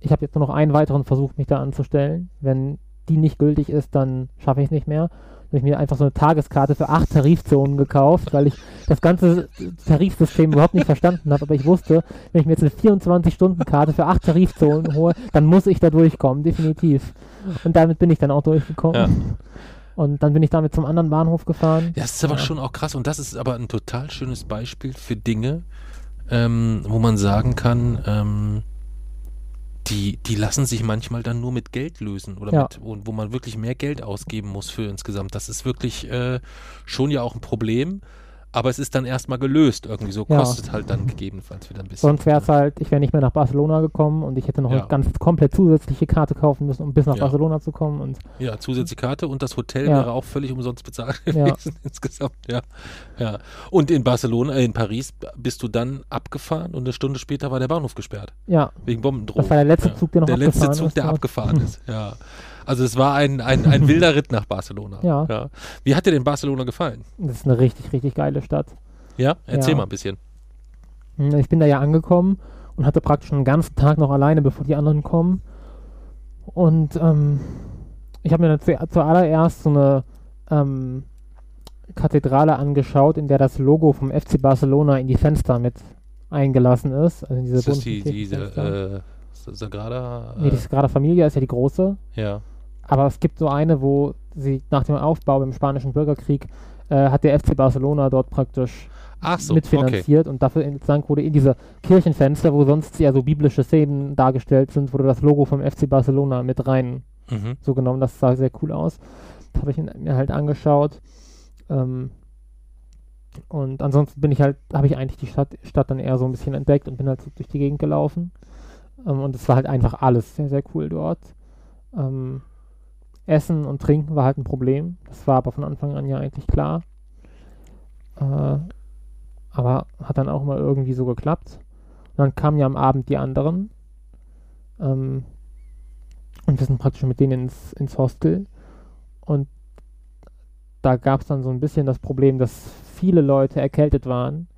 ich habe jetzt nur noch einen weiteren Versuch, mich da anzustellen. Wenn die nicht gültig ist, dann schaffe ich es nicht mehr. Habe ich mir einfach so eine Tageskarte für acht Tarifzonen gekauft, weil ich das ganze Tarifsystem überhaupt nicht verstanden habe. Aber ich wusste, wenn ich mir jetzt eine 24-Stunden-Karte für acht Tarifzonen hole, dann muss ich da durchkommen, definitiv. Und damit bin ich dann auch durchgekommen.
Ja.
Und dann bin ich damit zum anderen Bahnhof gefahren.
Ja, das ist aber
Ja.
schon auch krass und das ist aber ein total schönes Beispiel für Dinge, ähm, wo man sagen kann, ähm, die, die lassen sich manchmal dann nur mit Geld lösen oder
Ja.
mit, und wo man wirklich mehr Geld ausgeben muss für insgesamt. Das ist wirklich äh, schon ja auch ein Problem, aber es ist dann erstmal gelöst irgendwie. So
Ja.
kostet halt dann gegebenenfalls wieder ein bisschen.
Sonst wäre es halt, ich wäre nicht mehr nach Barcelona gekommen und ich hätte noch
Ja.
eine ganz komplett zusätzliche Karte kaufen müssen, um bis nach
Ja.
Barcelona zu kommen. Und
Ja, zusätzliche Karte und das Hotel
Ja.
wäre auch völlig umsonst bezahlt
Ja.
gewesen [LAUGHS] insgesamt, ja. ja. Und in Barcelona, äh, in Paris bist du dann abgefahren und eine Stunde später war der Bahnhof gesperrt.
ja,
Wegen Bombendrohung.
das war der letzte
ja.
Zug, der noch
Der letzte
abgefahren
Zug,
ist.
der
dort.
abgefahren [LAUGHS] ist, ja. Also es war ein, ein, ein [LAUGHS] wilder Ritt nach Barcelona.
Ja.
Wie hat dir denn Barcelona gefallen?
Das ist eine richtig, richtig geile Stadt.
Ja? Erzähl
Ja.
mal ein bisschen.
Hm, Ich bin da ja angekommen und hatte praktisch einen ganzen Tag noch alleine, bevor die anderen kommen. Und ähm, ich habe mir dann zu, zuallererst so eine ähm, Kathedrale angeschaut, in der das Logo vom FC Barcelona in die Fenster mit eingelassen ist. Also diese
Ist das die, diese äh, Sagrada?
nee, die Sagrada Familia ist ja die große.
ja.
Aber es gibt so eine, wo sie nach dem Aufbau im Spanischen Bürgerkrieg äh, hat der FC Barcelona dort praktisch
so, okay.
mitfinanziert und dafür Dank wurde in diese Kirchenfenster, wo sonst ja so biblische Szenen dargestellt sind, wurde das Logo vom FC Barcelona mit rein
Mhm.
so genommen. Das sah sehr cool aus. Das habe ich mir halt angeschaut. Ähm, und ansonsten bin ich halt, habe ich eigentlich die Stadt, Stadt dann eher so ein bisschen entdeckt und bin halt so durch die Gegend gelaufen. Ähm, und es war halt einfach alles sehr, sehr cool dort. Ähm, Essen und Trinken war halt ein Problem. Das war aber von Anfang an ja eigentlich klar. Äh, aber hat dann auch mal irgendwie so geklappt. Und dann kamen ja am Abend die anderen. Ähm, und wir sind praktisch mit denen ins, ins Hostel. Und da gab es dann so ein bisschen das Problem, dass viele Leute erkältet waren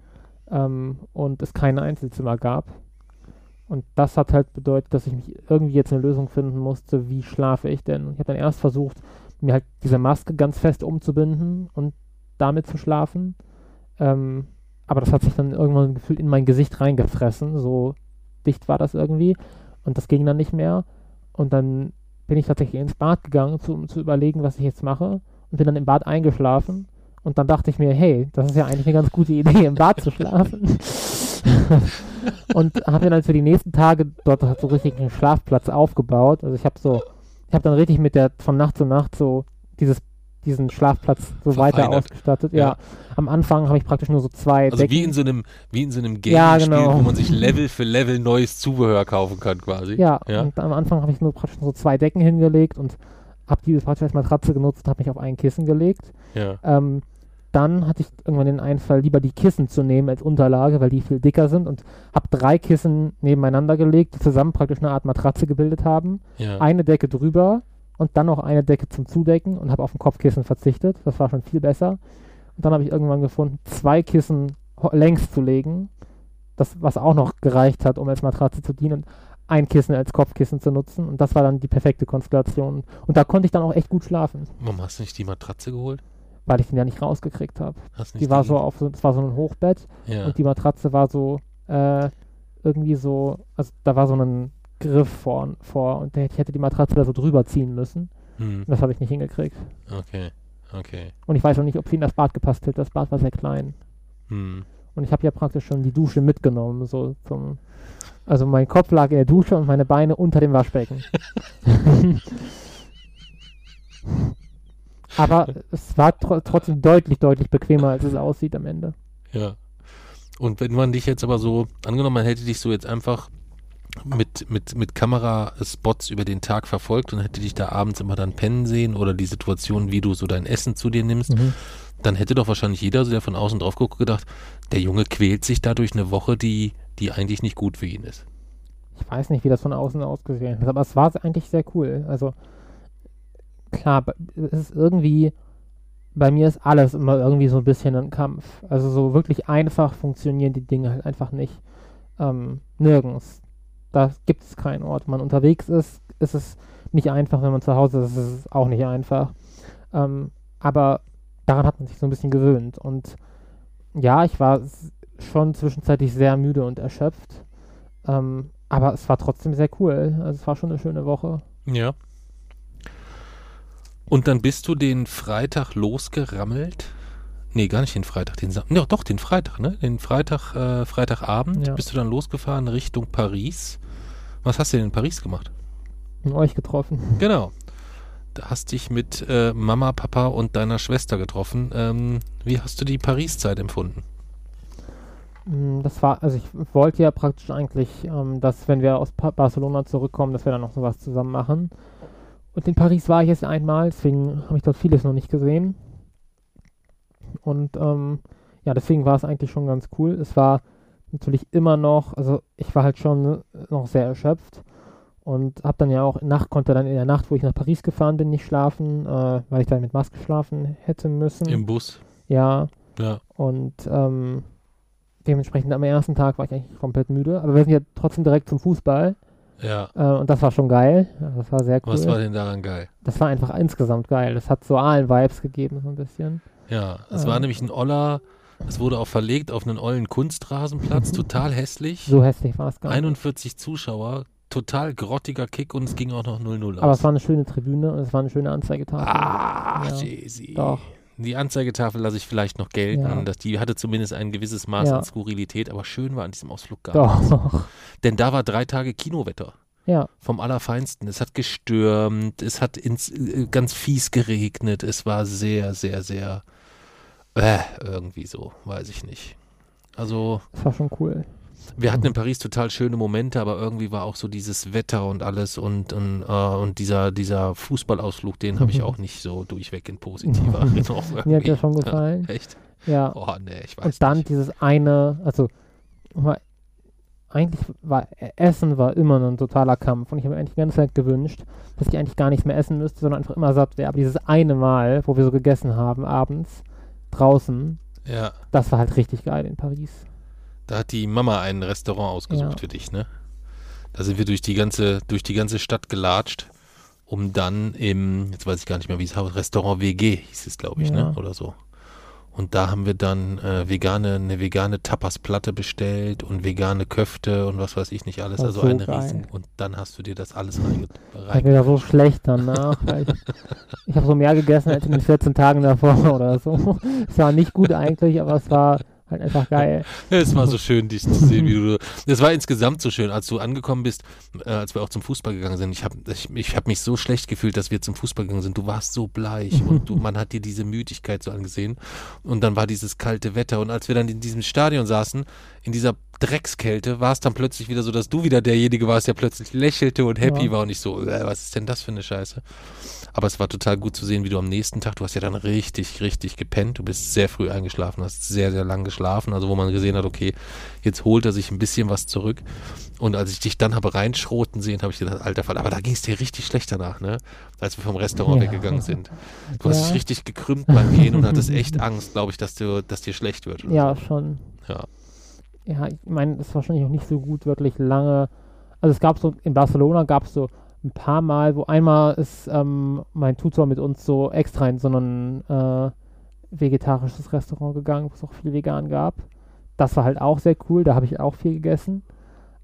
ähm, und es keine Einzelzimmer gab. Und das hat halt bedeutet, dass ich mich irgendwie jetzt eine Lösung finden musste, wie schlafe ich denn? Ich habe dann erst versucht, mir halt diese Maske ganz fest umzubinden und damit zu schlafen. Ähm, aber das hat sich dann irgendwann gefühlt in mein Gesicht reingefressen. So dicht war das irgendwie. Und das ging dann nicht mehr. Und dann bin ich tatsächlich ins Bad gegangen, zu, um zu überlegen, was ich jetzt mache. Und bin dann im Bad eingeschlafen. Und dann dachte ich mir, hey, das ist ja eigentlich eine ganz gute Idee, im Bad zu schlafen. [LAUGHS] [LAUGHS] und habe mir dann für die nächsten Tage dort so richtig einen Schlafplatz aufgebaut. Also ich habe so, ich habe dann richtig mit der von Nacht zu Nacht so dieses diesen Schlafplatz so weiter
Verfeinert.
ausgestattet. Ja.
Ja.
am Anfang habe ich praktisch nur so zwei
Also
Decken.
wie in so einem, wie in so einem Game
Ja, genau.
wo man sich Level für Level neues Zubehör kaufen kann quasi.
Ja,
ja.
und am Anfang habe ich nur praktisch so zwei Decken hingelegt und habe die praktisch als Matratze genutzt und habe mich auf ein Kissen gelegt.
ja.
Ähm, dann hatte ich irgendwann den Einfall, lieber die Kissen zu nehmen als Unterlage, weil die viel dicker sind und habe drei Kissen nebeneinander gelegt, die zusammen praktisch eine Art Matratze gebildet haben.
ja.
Eine Decke drüber und dann noch eine Decke zum Zudecken und habe auf ein Kopfkissen verzichtet. Das war schon viel besser. Und dann habe ich irgendwann gefunden, zwei Kissen längs zu legen, das, was auch noch gereicht hat, um als Matratze zu dienen. Und ein Kissen als Kopfkissen zu nutzen. Und das war dann die perfekte Konstellation. Und da konnte ich dann auch echt gut schlafen,
Warum hast du nicht die Matratze geholt?
Weil ich den ja nicht rausgekriegt habe. Die war so auf das war so ein Hochbett
Ja.
und die Matratze war so äh, irgendwie so, also da war so ein Griff vor, vor und ich hätte die Matratze da so drüber ziehen müssen.
Hm.
Das habe ich nicht hingekriegt.
Okay. Okay.
Und ich weiß auch nicht, ob sie in das Bad gepasst hätte. Das Bad war sehr klein.
Hm.
Und ich habe ja praktisch schon die Dusche mitgenommen, so zum. Also mein Kopf lag in der Dusche und meine Beine unter dem Waschbecken. [LAUGHS] [LAUGHS] Aber es war tro trotzdem deutlich, deutlich bequemer, als es aussieht am Ende.
Ja. Und wenn man dich jetzt aber so, angenommen, man hätte dich so jetzt einfach mit, mit, mit Kameraspots über den Tag verfolgt und hätte dich da abends immer dann pennen sehen oder die Situation, wie du so dein Essen zu dir nimmst,
Mhm.
dann hätte doch wahrscheinlich jeder, so der von außen drauf guckt, gedacht, der Junge quält sich dadurch eine Woche, die, die eigentlich nicht gut für ihn ist.
Ich weiß nicht, wie das von außen ausgesehen hat, aber es war eigentlich sehr cool. Also klar, es ist irgendwie, bei mir ist alles immer irgendwie so ein bisschen ein Kampf. Also so wirklich einfach funktionieren die Dinge halt einfach nicht. Ähm, nirgends. Da gibt es keinen Ort. Wenn man unterwegs ist, ist es nicht einfach, wenn man zu Hause ist, ist es auch nicht einfach. Ähm, aber daran hat man sich so ein bisschen gewöhnt. Und ja, ich war schon zwischenzeitlich sehr müde und erschöpft. Ähm, aber es war trotzdem sehr cool. Also es war schon eine schöne Woche.
Ja. Und dann bist du den Freitag losgerammelt? Nee, gar nicht den Freitag, den Sam ja, doch, den Freitag, ne? Den Freitag, äh, Freitagabend
Ja.
bist du dann losgefahren Richtung Paris. Was hast du denn in Paris gemacht?
Und euch getroffen.
Genau. Da hast dich mit äh, Mama, Papa und deiner Schwester getroffen. Ähm, wie hast du die Paris-Zeit empfunden?
Mm, Das war, also ich wollte ja praktisch eigentlich, ähm, dass wenn wir aus pa Barcelona zurückkommen, dass wir dann noch sowas zusammen machen. Und in Paris war ich jetzt einmal, deswegen habe ich dort vieles noch nicht gesehen. Und ähm, ja, deswegen war es eigentlich schon ganz cool. Es war natürlich immer noch, also ich war halt schon noch sehr erschöpft und habe dann ja auch Nacht konnte dann in der Nacht, wo ich nach Paris gefahren bin, nicht schlafen, äh, weil ich dann mit Maske schlafen hätte müssen.
Im Bus?
ja,
Ja.
und ähm, dementsprechend am ersten Tag war ich eigentlich komplett müde. Aber wir sind ja trotzdem direkt zum Fußball.
Ja.
Äh, und das war schon geil. Das war sehr cool.
Was war denn daran geil?
das war einfach insgesamt geil. Das hat so Aalen-Vibes gegeben, so ein bisschen.
Ja, es
Ähm.
war nämlich ein Oller, es wurde auch verlegt auf einen ollen Kunstrasenplatz, [LAUGHS] total hässlich.
So hässlich war es gar nicht.
41 Zuschauer, total grottiger Kick und es ging auch noch 0-0 aus.
Aber es war eine schöne Tribüne und es war eine schöne Anzeigetafel.
Ah,
Ja,
Jay-Z.
doch.
Die Anzeigetafel lasse ich vielleicht noch gelten.
Ja.
Dass die hatte zumindest ein gewisses Maß
Ja.
an Skurrilität, aber schön war an diesem Ausflug gar nichts.
Doch.
Denn da war drei Tage Kinowetter.
Ja,
Vom Allerfeinsten. Es hat gestürmt, es hat ins, äh, ganz fies geregnet. Es war sehr, sehr, sehr äh, irgendwie so, weiß ich nicht. Also,
das war schon cool.
Wir hatten in Paris total schöne Momente, aber irgendwie war auch so dieses Wetter und alles und, und, äh, und dieser, dieser Fußballausflug, den habe ich auch nicht so durchweg in positiver [LAUGHS] Erinnerung.
Mir hat der schon gefallen.
Echt?
Ja.
Oh, nee, ich weiß
Und dann
nicht.
dieses eine, also eigentlich war Essen war immer ein totaler Kampf und ich habe mir eigentlich die ganze Zeit gewünscht, dass ich eigentlich gar nichts mehr essen müsste, sondern einfach immer satt wäre. Aber dieses eine Mal, wo wir so gegessen haben abends draußen,
Ja,
das war halt richtig geil in Paris.
Da hat die Mama ein Restaurant ausgesucht
Ja.
für dich, ne? Da sind wir durch die ganze, durch die ganze Stadt gelatscht, um dann im, jetzt weiß ich gar nicht mehr, wie es heißt, Restaurant WG hieß es, glaube ich,
Ja.
ne? Oder so. Und da haben wir dann äh, vegane, eine vegane Tapas-Platte bestellt und vegane Köfte und was weiß ich nicht alles. Also
so
eine
geil.
riesen. Und dann hast du dir das alles [LAUGHS] reinge
War
rein.
mir da so schlecht danach. ich ich habe so mehr gegessen als in den 14 Tagen davor [LAUGHS] oder so. Es war nicht gut eigentlich, aber es war halt einfach geil. [LAUGHS]
Es war so schön, dich zu sehen, wie du. Es war insgesamt so schön, als du angekommen bist, äh, als wir auch zum Fußball gegangen sind. Ich habe ich, ich hab mich so schlecht gefühlt, dass wir zum Fußball gegangen sind. Du warst so bleich [LAUGHS] und du, man hat dir diese Müdigkeit so angesehen. Und dann war dieses kalte Wetter. Und als wir dann in diesem Stadion saßen, in dieser Dreckskälte, war es dann plötzlich wieder so, dass du wieder derjenige warst, der plötzlich lächelte und happy
Ja.
war und ich so, äh, was ist denn das für eine Scheiße? Aber es war total gut zu sehen, wie du am nächsten Tag, du hast ja dann richtig, richtig gepennt. Du bist sehr früh eingeschlafen, hast sehr, sehr lang geschlafen. Also wo man gesehen hat, okay, jetzt holt er sich ein bisschen was zurück. Und als ich dich dann habe reinschroten sehen, habe ich gedacht, alter Fall, aber da ging es dir richtig schlecht danach, ne? Als wir vom Restaurant
Ja.
weggegangen sind. Du hast
Ja.
dich richtig gekrümmt beim Gehen und hattest echt Angst, glaube ich, dass, du, dass dir schlecht wird.
Ja, schon.
so. Ja.
ja, ich meine, es ist wahrscheinlich auch nicht so gut, wirklich lange. Also es gab so, in Barcelona gab es so ein paar Mal, wo einmal ist ähm, mein Tutor mit uns so extra in so ein äh, vegetarisches Restaurant gegangen, wo es auch viel vegan gab. Das war halt auch sehr cool, da habe ich auch viel gegessen.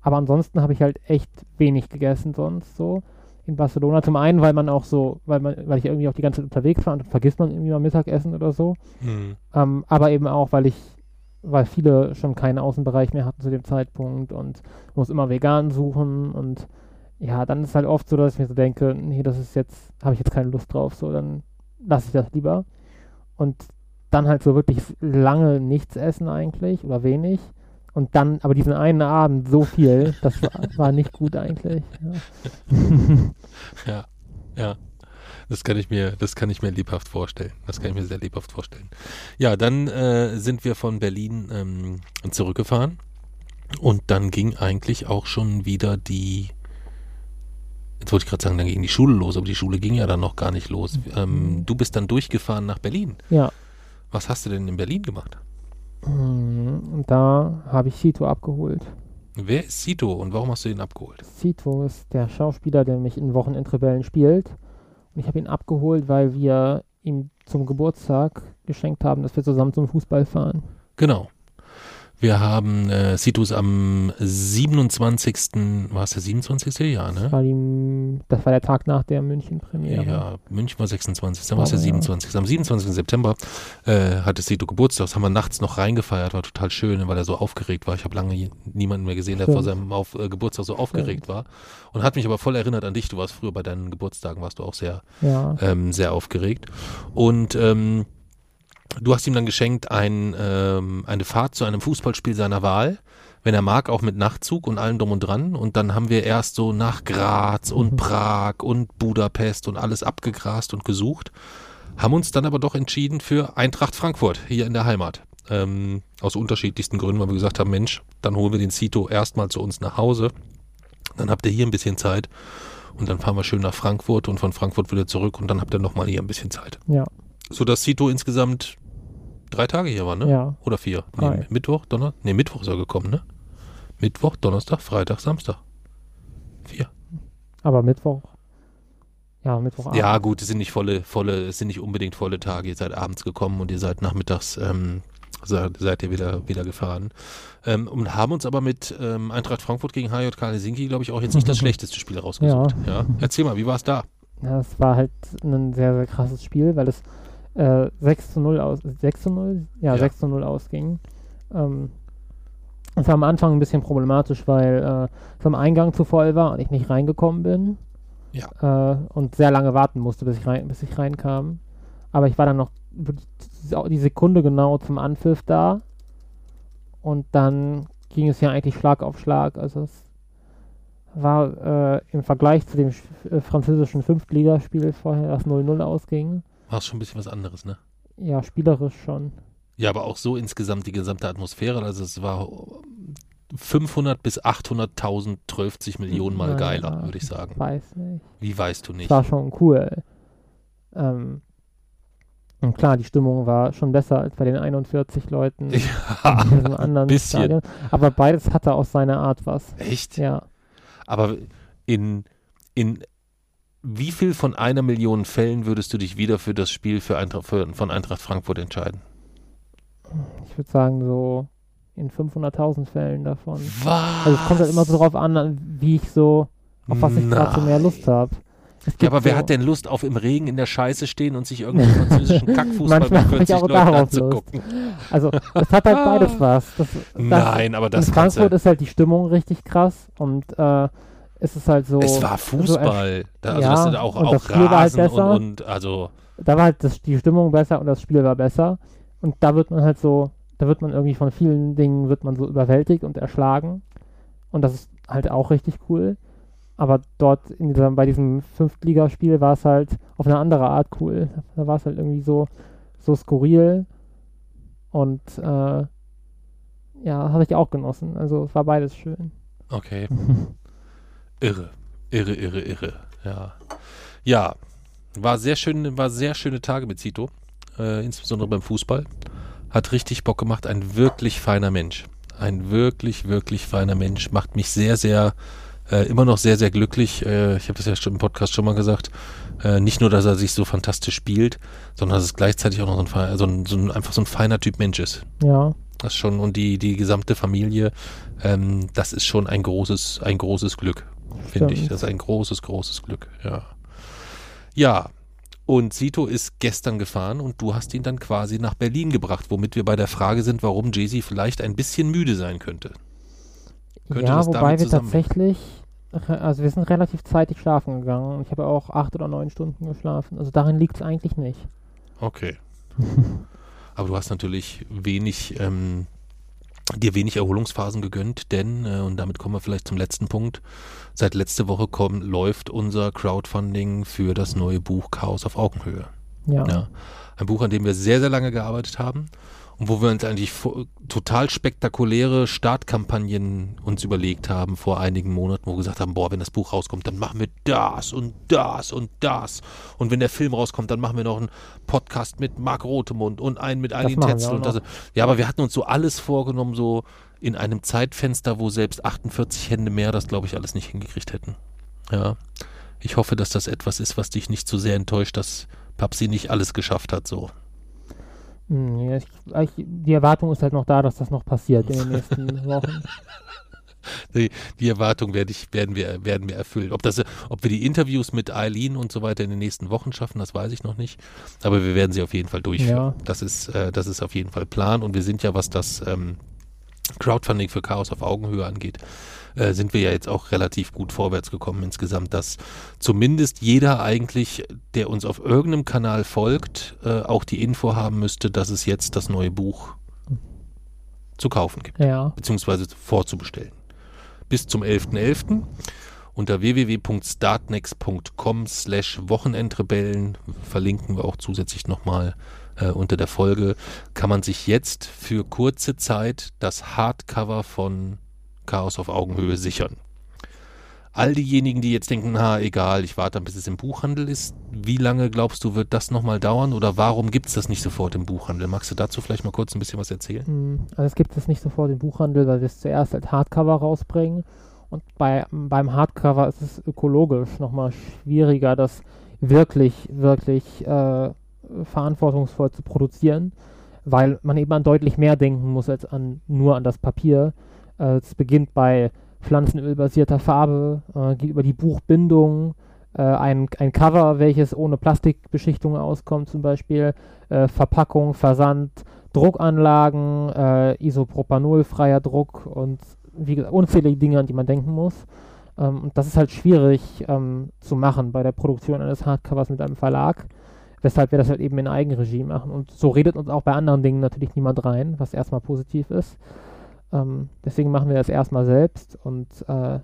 Aber ansonsten habe ich halt echt wenig gegessen sonst so in Barcelona. Zum einen, weil man auch so, weil man, weil ich irgendwie auch die ganze Zeit unterwegs war und vergisst man irgendwie mal Mittagessen oder so.
Hm.
Ähm, aber eben auch, weil ich, weil viele schon keinen Außenbereich mehr hatten zu dem Zeitpunkt und muss immer vegan suchen und ja, dann ist halt oft so, dass ich mir so denke, nee, das ist jetzt, habe ich jetzt keine Lust drauf, so, dann lasse ich das lieber. Und dann halt so wirklich lange nichts essen eigentlich oder wenig. Und dann, aber diesen einen Abend so viel, das war, war nicht gut eigentlich. Ja. [LAUGHS]
Ja, ja. Das kann ich mir, das kann ich mir lebhaft vorstellen. Das kann ich mir sehr lebhaft vorstellen. Ja, dann äh, sind wir von Berlin ähm, zurückgefahren und dann ging eigentlich auch schon wieder die. Jetzt wollte ich gerade sagen, dann ging die Schule los, aber die Schule ging ja dann noch gar nicht los. Ähm, du bist dann durchgefahren nach Berlin.
ja.
Was hast du denn in Berlin gemacht?
Mm, da habe ich Chito abgeholt.
Wer ist Sito und warum hast du ihn abgeholt?
Sito ist der Schauspieler, der mich in Wochenendrebellen spielt. Und ich habe ihn abgeholt, weil wir ihm zum Geburtstag geschenkt haben, dass wir zusammen zum Fußball fahren.
Genau. Wir haben äh, Situs am 27. War es der 27. Ja, ne?
Das war, die, das war der Tag nach der München-Premiere.
Ja, München war 26. Dann war es der
ja.
27. Am 27. September äh, hatte Sito Geburtstag. Das haben wir nachts noch reingefeiert. War total schön, weil er so aufgeregt war. Ich habe lange niemanden mehr gesehen, der
Stimmt.
vor seinem Auf, äh, Geburtstag so aufgeregt war. Und hat mich aber voll erinnert an dich. Du warst früher bei deinen Geburtstagen, warst du auch sehr
Ja,
ähm, sehr aufgeregt. Und ähm, du hast ihm dann geschenkt ein, ähm, eine Fahrt zu einem Fußballspiel seiner Wahl. Wenn er mag, auch mit Nachtzug und allem drum und dran. Und dann haben wir erst so nach Graz und
Mhm.
Prag und Budapest und alles abgegrast und gesucht. Haben uns dann aber doch entschieden für Eintracht Frankfurt hier in der Heimat. Ähm, aus unterschiedlichsten Gründen, weil wir gesagt haben, Mensch, dann holen wir den Cito erstmal zu uns nach Hause. Dann habt ihr hier ein bisschen Zeit. Und dann fahren wir schön nach Frankfurt und von Frankfurt wieder zurück und dann habt ihr nochmal hier ein bisschen Zeit.
ja,
Sodass Cito insgesamt drei Tage hier war, ne?
ja.
Oder vier? Nee, Mittwoch, Donnerstag? Nee, Mittwoch ist er gekommen, ne? Mittwoch, Donnerstag, Freitag, Samstag. Vier.
Aber Mittwoch. Ja, Mittwochabend.
Ja, gut, es sind nicht volle, volle, es sind nicht unbedingt volle Tage. Ihr seid abends gekommen und ihr seid nachmittags, ähm, seid, ihr wieder, wieder gefahren. Ähm, und haben uns aber mit ähm, Eintracht Frankfurt gegen HJK Helsinki, glaube ich, auch jetzt nicht das [LAUGHS] schlechteste Spiel rausgesucht. Ja. Erzähl mal, wie war es da?
Ja, es war halt ein sehr, sehr krasses Spiel, weil es äh, 6 zu 0 aus 6 zu 0? Ja,
Ja.
6 zu 0 ausging. Ähm, es war am Anfang ein bisschen problematisch, weil äh, es am Eingang zu voll war und ich nicht reingekommen bin. Äh, und sehr lange warten musste, bis ich, rein, bis ich reinkam. Aber ich war dann noch die Sekunde genau zum Anpfiff da. Und dann ging es ja eigentlich Schlag auf Schlag. Also es war äh, im Vergleich zu dem äh, französischen Fünftligaspiel vorher, das 0-0 ausging,
War es schon ein bisschen was anderes, ne?
ja, spielerisch schon.
Ja, aber auch so insgesamt die gesamte Atmosphäre. Also es war 500 bis 800.000, 12 Millionen Mal
Naja,
geiler, würde ich sagen.
Weiß nicht.
Wie weißt du
Es
nicht?
war schon cool. Ähm, und klar, die Stimmung war schon besser als bei den 41 Leuten [LAUGHS]
Ja,
in diesem anderen
bisschen.
Stadion. Aber beides hatte auf seine Art was.
echt?
Ja.
Aber in, in wie viel von einer Million Fällen würdest du dich wieder für das Spiel für Eintracht, für, von Eintracht Frankfurt entscheiden?
Ich würde sagen, so in 500.000 Fällen davon.
Was?
Also es kommt halt immer so drauf an, wie ich so, auf was ich gerade so mehr. Lust habe.
Ja, aber wer hat denn Lust, auf im Regen in der Scheiße stehen und sich irgendeinen [LAUGHS] französischen Kackfußball
Manchmal
mit
hab ich
40
auch
Leuten anzugucken?
Also es hat halt beides [LAUGHS] was. Das, das,
Nein, aber das
in Frankfurt ist halt die Stimmung richtig krass und äh, es ist halt so.
Es war
so
Fußball. Da, also
ja,
das sind auch,
und
auch
das Spiel war halt
Rasen und,
besser.
und also
da war halt das, die Stimmung besser und das Spiel war besser. Und da wird man halt so, da wird man irgendwie von vielen Dingen wird man so überwältigt und erschlagen. Und das ist halt auch richtig cool. Aber dort in dieser, bei diesem Fünftligaspiel war es halt auf eine andere Art cool. Da war es halt irgendwie so, so skurril. Und äh, ja, habe ich auch genossen. Also es war beides schön.
Okay. [LAUGHS] Irre. Irre, irre, irre. Ja. Ja. War sehr schön, war sehr schöne Tage mit Zito. Äh, insbesondere beim Fußball. Hat richtig Bock gemacht. Ein wirklich feiner Mensch. Ein wirklich, wirklich feiner Mensch. Macht mich sehr, sehr, äh, immer noch sehr, sehr glücklich. Äh, ich habe das ja schon im Podcast schon mal gesagt. Äh, nicht nur, dass er sich so fantastisch spielt, sondern dass es gleichzeitig auch noch so ein, so ein, so ein einfach so ein feiner Typ Mensch ist.
Ja,
Das schon und die, die gesamte Familie, ähm, das ist schon ein großes, ein großes Glück, finde ich. Das ist ein großes, großes Glück, ja. Ja, und Sito ist gestern gefahren und du hast ihn dann quasi nach Berlin gebracht, womit wir bei der Frage sind, warum Jay-Z vielleicht ein bisschen müde sein könnte. Könnte
ja
das
wobei
damit
wir tatsächlich, also wir sind relativ zeitig schlafen gegangen. Und ich habe auch acht oder neun Stunden geschlafen. Also darin liegt es eigentlich nicht.
Okay. [LAUGHS] Aber du hast natürlich wenig, ähm, dir wenig Erholungsphasen gegönnt, denn, äh, und damit kommen wir vielleicht zum letzten Punkt, seit letzte Woche kommt, läuft unser Crowdfunding für das neue Buch Chaos auf Augenhöhe.
Ja.
Ja. Ein Buch, an dem wir sehr, sehr lange gearbeitet haben und wo wir uns eigentlich total spektakuläre Startkampagnen uns überlegt haben vor einigen Monaten, wo wir gesagt haben, boah, wenn das Buch rauskommt, dann machen wir das und das und das. Und wenn der Film rauskommt, dann machen wir noch einen Podcast mit Marc Rotemund und einen mit Eileen Tetzel und das. Ja, aber wir hatten uns so alles vorgenommen, so in einem Zeitfenster, wo selbst 48 Hände mehr das, glaube ich, alles nicht hingekriegt hätten. Ja. Ich hoffe, dass das etwas ist, was dich nicht zu so sehr enttäuscht, dass Papsi nicht alles geschafft hat, so.
Hm, ja, ich, ich, die Erwartung ist halt noch da, dass das noch passiert in den [LAUGHS] nächsten Wochen.
Die, die Erwartung werde ich, werden, wir, werden wir erfüllen. Ob, das, ob wir die Interviews mit Eileen und so weiter in den nächsten Wochen schaffen, das weiß ich noch nicht. Aber wir werden sie auf jeden Fall durchführen. Ja. Das, ist, äh, das ist auf jeden Fall Plan. Und wir sind ja, was das ähm, Crowdfunding für Chaos auf Augenhöhe angeht, äh, sind wir ja jetzt auch relativ gut vorwärts gekommen insgesamt, dass zumindest jeder eigentlich, der uns auf irgendeinem Kanal folgt, äh, auch die Info haben müsste, dass es jetzt das neue Buch zu kaufen gibt,
ja.
beziehungsweise vorzubestellen. Bis zum 11.11. .11. unter www.startnext.com slash Wochenendrebellen verlinken wir auch zusätzlich nochmal äh, unter der Folge, kann man sich jetzt für kurze Zeit das Hardcover von Chaos auf Augenhöhe sichern. All diejenigen, die jetzt denken, na egal, ich warte, bis es im Buchhandel ist, wie lange glaubst du, wird das nochmal dauern oder warum gibt es das nicht sofort im Buchhandel? Magst du dazu vielleicht mal kurz ein bisschen was erzählen?
Hm, also es gibt es nicht sofort im Buchhandel, weil wir es zuerst als Hardcover rausbringen und bei, beim Hardcover ist es ökologisch nochmal schwieriger, das wirklich, wirklich äh, verantwortungsvoll zu produzieren, weil man eben an deutlich mehr denken muss als an nur an das Papier. Äh, es beginnt bei pflanzenölbasierter Farbe, äh, geht über die Buchbindung, äh, ein, ein Cover, welches ohne Plastikbeschichtung auskommt, zum Beispiel Verpackung, Versand, Druckanlagen, äh, Isopropanolfreier Druck und wie gesagt, unzählige Dinge, an die man denken muss. Ähm, und das ist halt schwierig ähm, zu machen bei der Produktion eines Hardcovers mit einem Verlag weshalb wir das halt eben in Eigenregie machen. Und so redet uns auch bei anderen Dingen natürlich niemand rein, was erstmal positiv ist. Ähm, deswegen machen wir das erstmal selbst und äh,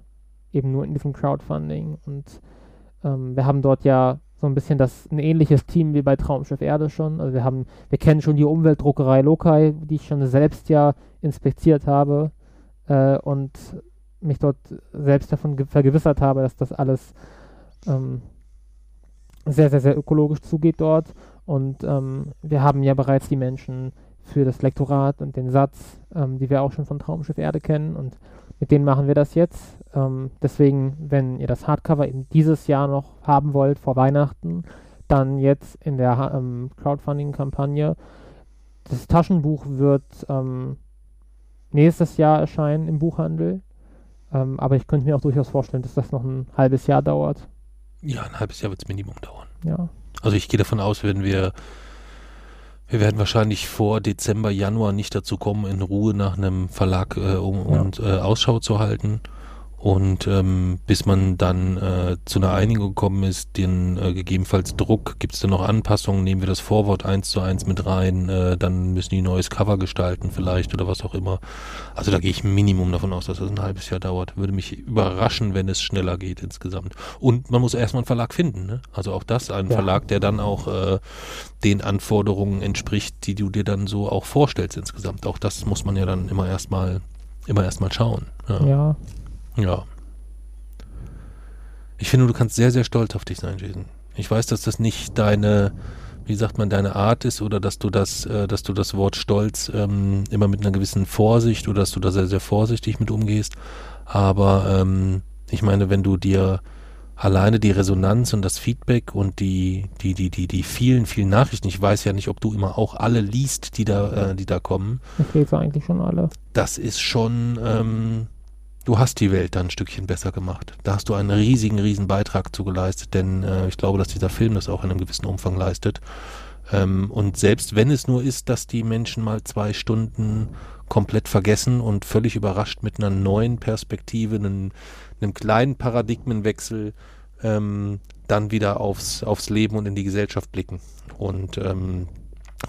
eben nur in diesem Crowdfunding. Und ähm, wir haben dort ja so ein bisschen das ein ähnliches Team wie bei Traumschiff Erde schon. Also wir haben, wir kennen schon die Umweltdruckerei Lokai, die ich schon selbst ja inspiziert habe äh, und mich dort selbst davon vergewissert habe, dass das alles ähm, sehr, sehr, sehr ökologisch zugeht dort. Und ähm, wir haben ja bereits die Menschen für das Lektorat und den Satz, ähm, die wir auch schon von Traumschiff Erde kennen. Und mit denen machen wir das jetzt. Ähm, deswegen, wenn ihr das Hardcover eben dieses Jahr noch haben wollt vor Weihnachten, dann jetzt in der ähm, Crowdfunding-Kampagne. Das Taschenbuch wird ähm, nächstes Jahr erscheinen im Buchhandel. Ähm, aber ich könnte mir auch durchaus vorstellen, dass das noch ein halbes Jahr dauert.
Ja, ein halbes Jahr wird es Minimum dauern.
Ja.
Also ich gehe davon aus, wenn wir, wir werden wahrscheinlich vor Dezember, Januar nicht dazu kommen, in Ruhe nach einem Verlag äh, um, ja. und äh, Ausschau zu halten. Und ähm, bis man dann äh, zu einer Einigung gekommen ist, den äh, gegebenenfalls Druck, gibt es da noch Anpassungen, nehmen wir das Vorwort eins zu eins mit rein, äh, dann müssen die ein neues Cover gestalten vielleicht oder was auch immer. Also da gehe ich Minimum davon aus, dass das ein halbes Jahr dauert. Würde mich überraschen, wenn es schneller geht insgesamt. Und man muss erstmal einen Verlag finden. Ne? Also auch das, ein ja. Verlag, der dann auch äh, den Anforderungen entspricht, die du dir dann so auch vorstellst insgesamt. Auch das muss man ja dann immer erstmal immer erstmal schauen.
ja. ja.
Ja. Ich finde, du kannst sehr, sehr stolz auf dich sein, Jason. Ich weiß, dass das nicht deine, wie sagt man, deine Art ist oder dass du das, äh, dass du das Wort Stolz ähm, immer mit einer gewissen Vorsicht oder dass du da sehr, sehr vorsichtig mit umgehst. Aber ähm, ich meine, wenn du dir alleine die Resonanz und das Feedback und die, die, die, die, die vielen, vielen Nachrichten, ich weiß ja nicht, ob du immer auch alle liest, die da, äh, die da kommen.
Ich lese eigentlich schon alle.
Das ist schon, ähm, du hast die Welt dann ein Stückchen besser gemacht. Da hast du einen riesigen, riesen Beitrag zu geleistet, denn äh, ich glaube, dass dieser Film das auch in einem gewissen Umfang leistet. Ähm, und selbst wenn es nur ist, dass die Menschen mal zwei Stunden komplett vergessen und völlig überrascht mit einer neuen Perspektive, einem, einem kleinen Paradigmenwechsel, ähm, dann wieder aufs, aufs Leben und in die Gesellschaft blicken. Und ähm,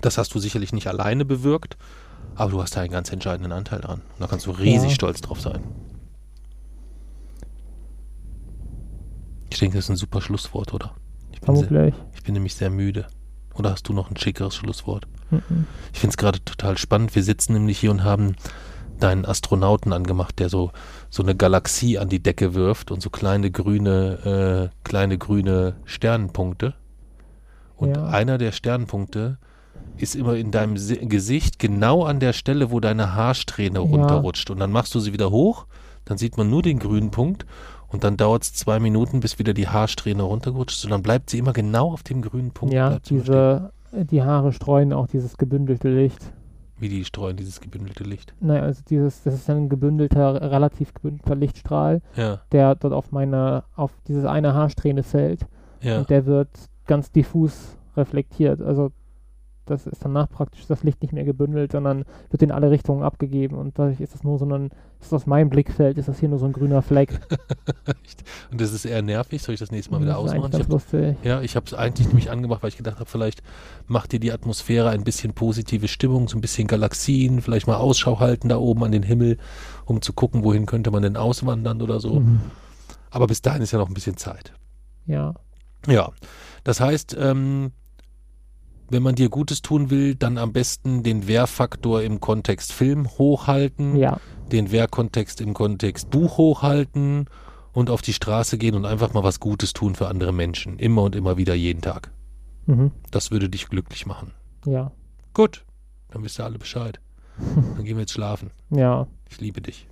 das hast du sicherlich nicht alleine bewirkt, aber du hast da einen ganz entscheidenden Anteil dran. Und da kannst du riesig ja. stolz drauf sein. Ich denke, das ist ein super Schlusswort, oder? Ich bin, sehr, ich bin nämlich sehr müde. Oder hast du noch ein schickeres Schlusswort?
Mhm.
Ich finde es gerade total spannend. Wir sitzen nämlich hier und haben deinen Astronauten angemacht, der so, so eine Galaxie an die Decke wirft und so kleine grüne, äh, kleine grüne Sternenpunkte. Und
Ja.
einer der Sternenpunkte ist immer in deinem Si- Gesicht genau an der Stelle, wo deine Haarsträhne
Ja.
runterrutscht. Und dann machst du sie wieder hoch, dann sieht man nur den grünen Punkt und dann dauert es zwei Minuten, bis wieder die Haarsträhne runtergerutscht ist. Und dann bleibt sie immer genau auf dem grünen Punkt.
ja, diese, die Haare streuen auch dieses gebündelte Licht.
Wie die streuen dieses gebündelte Licht.
Naja, also dieses, das ist ein gebündelter, relativ gebündelter Lichtstrahl,
Ja,
der dort auf meine, auf diese eine Haarsträhne fällt.
ja.
Und der wird ganz diffus reflektiert. Also das ist danach praktisch das Licht nicht mehr gebündelt, sondern wird in alle Richtungen abgegeben. Und dadurch ist das nur so ein, ist aus meinem Blickfeld, ist das hier nur so ein grüner Fleck. [LAUGHS]
Und das ist eher nervig. Soll ich das nächste Mal wieder
das ist
ausmachen?
eigentlich
Ich hab,
lustig.
ja, ich habe es eigentlich nämlich angemacht, weil ich gedacht habe, vielleicht macht dir die Atmosphäre ein bisschen positive Stimmung, so ein bisschen Galaxien, vielleicht mal Ausschau halten da oben an den Himmel, um zu gucken, wohin könnte man denn auswandern oder so.
Mhm.
Aber bis dahin ist ja noch ein bisschen Zeit.
Ja,
Ja, das heißt, ähm, wenn man dir Gutes tun will, dann am besten den Wehrfaktor im Kontext Film hochhalten,
ja,
den Wehrkontext im Kontext Buch hochhalten und auf die Straße gehen und einfach mal was Gutes tun für andere Menschen. Immer und immer wieder jeden Tag.
mhm.
Das würde dich glücklich machen.
ja,
Gut, dann wisst ihr alle Bescheid. Dann gehen wir jetzt schlafen.
ja.
Ich liebe dich.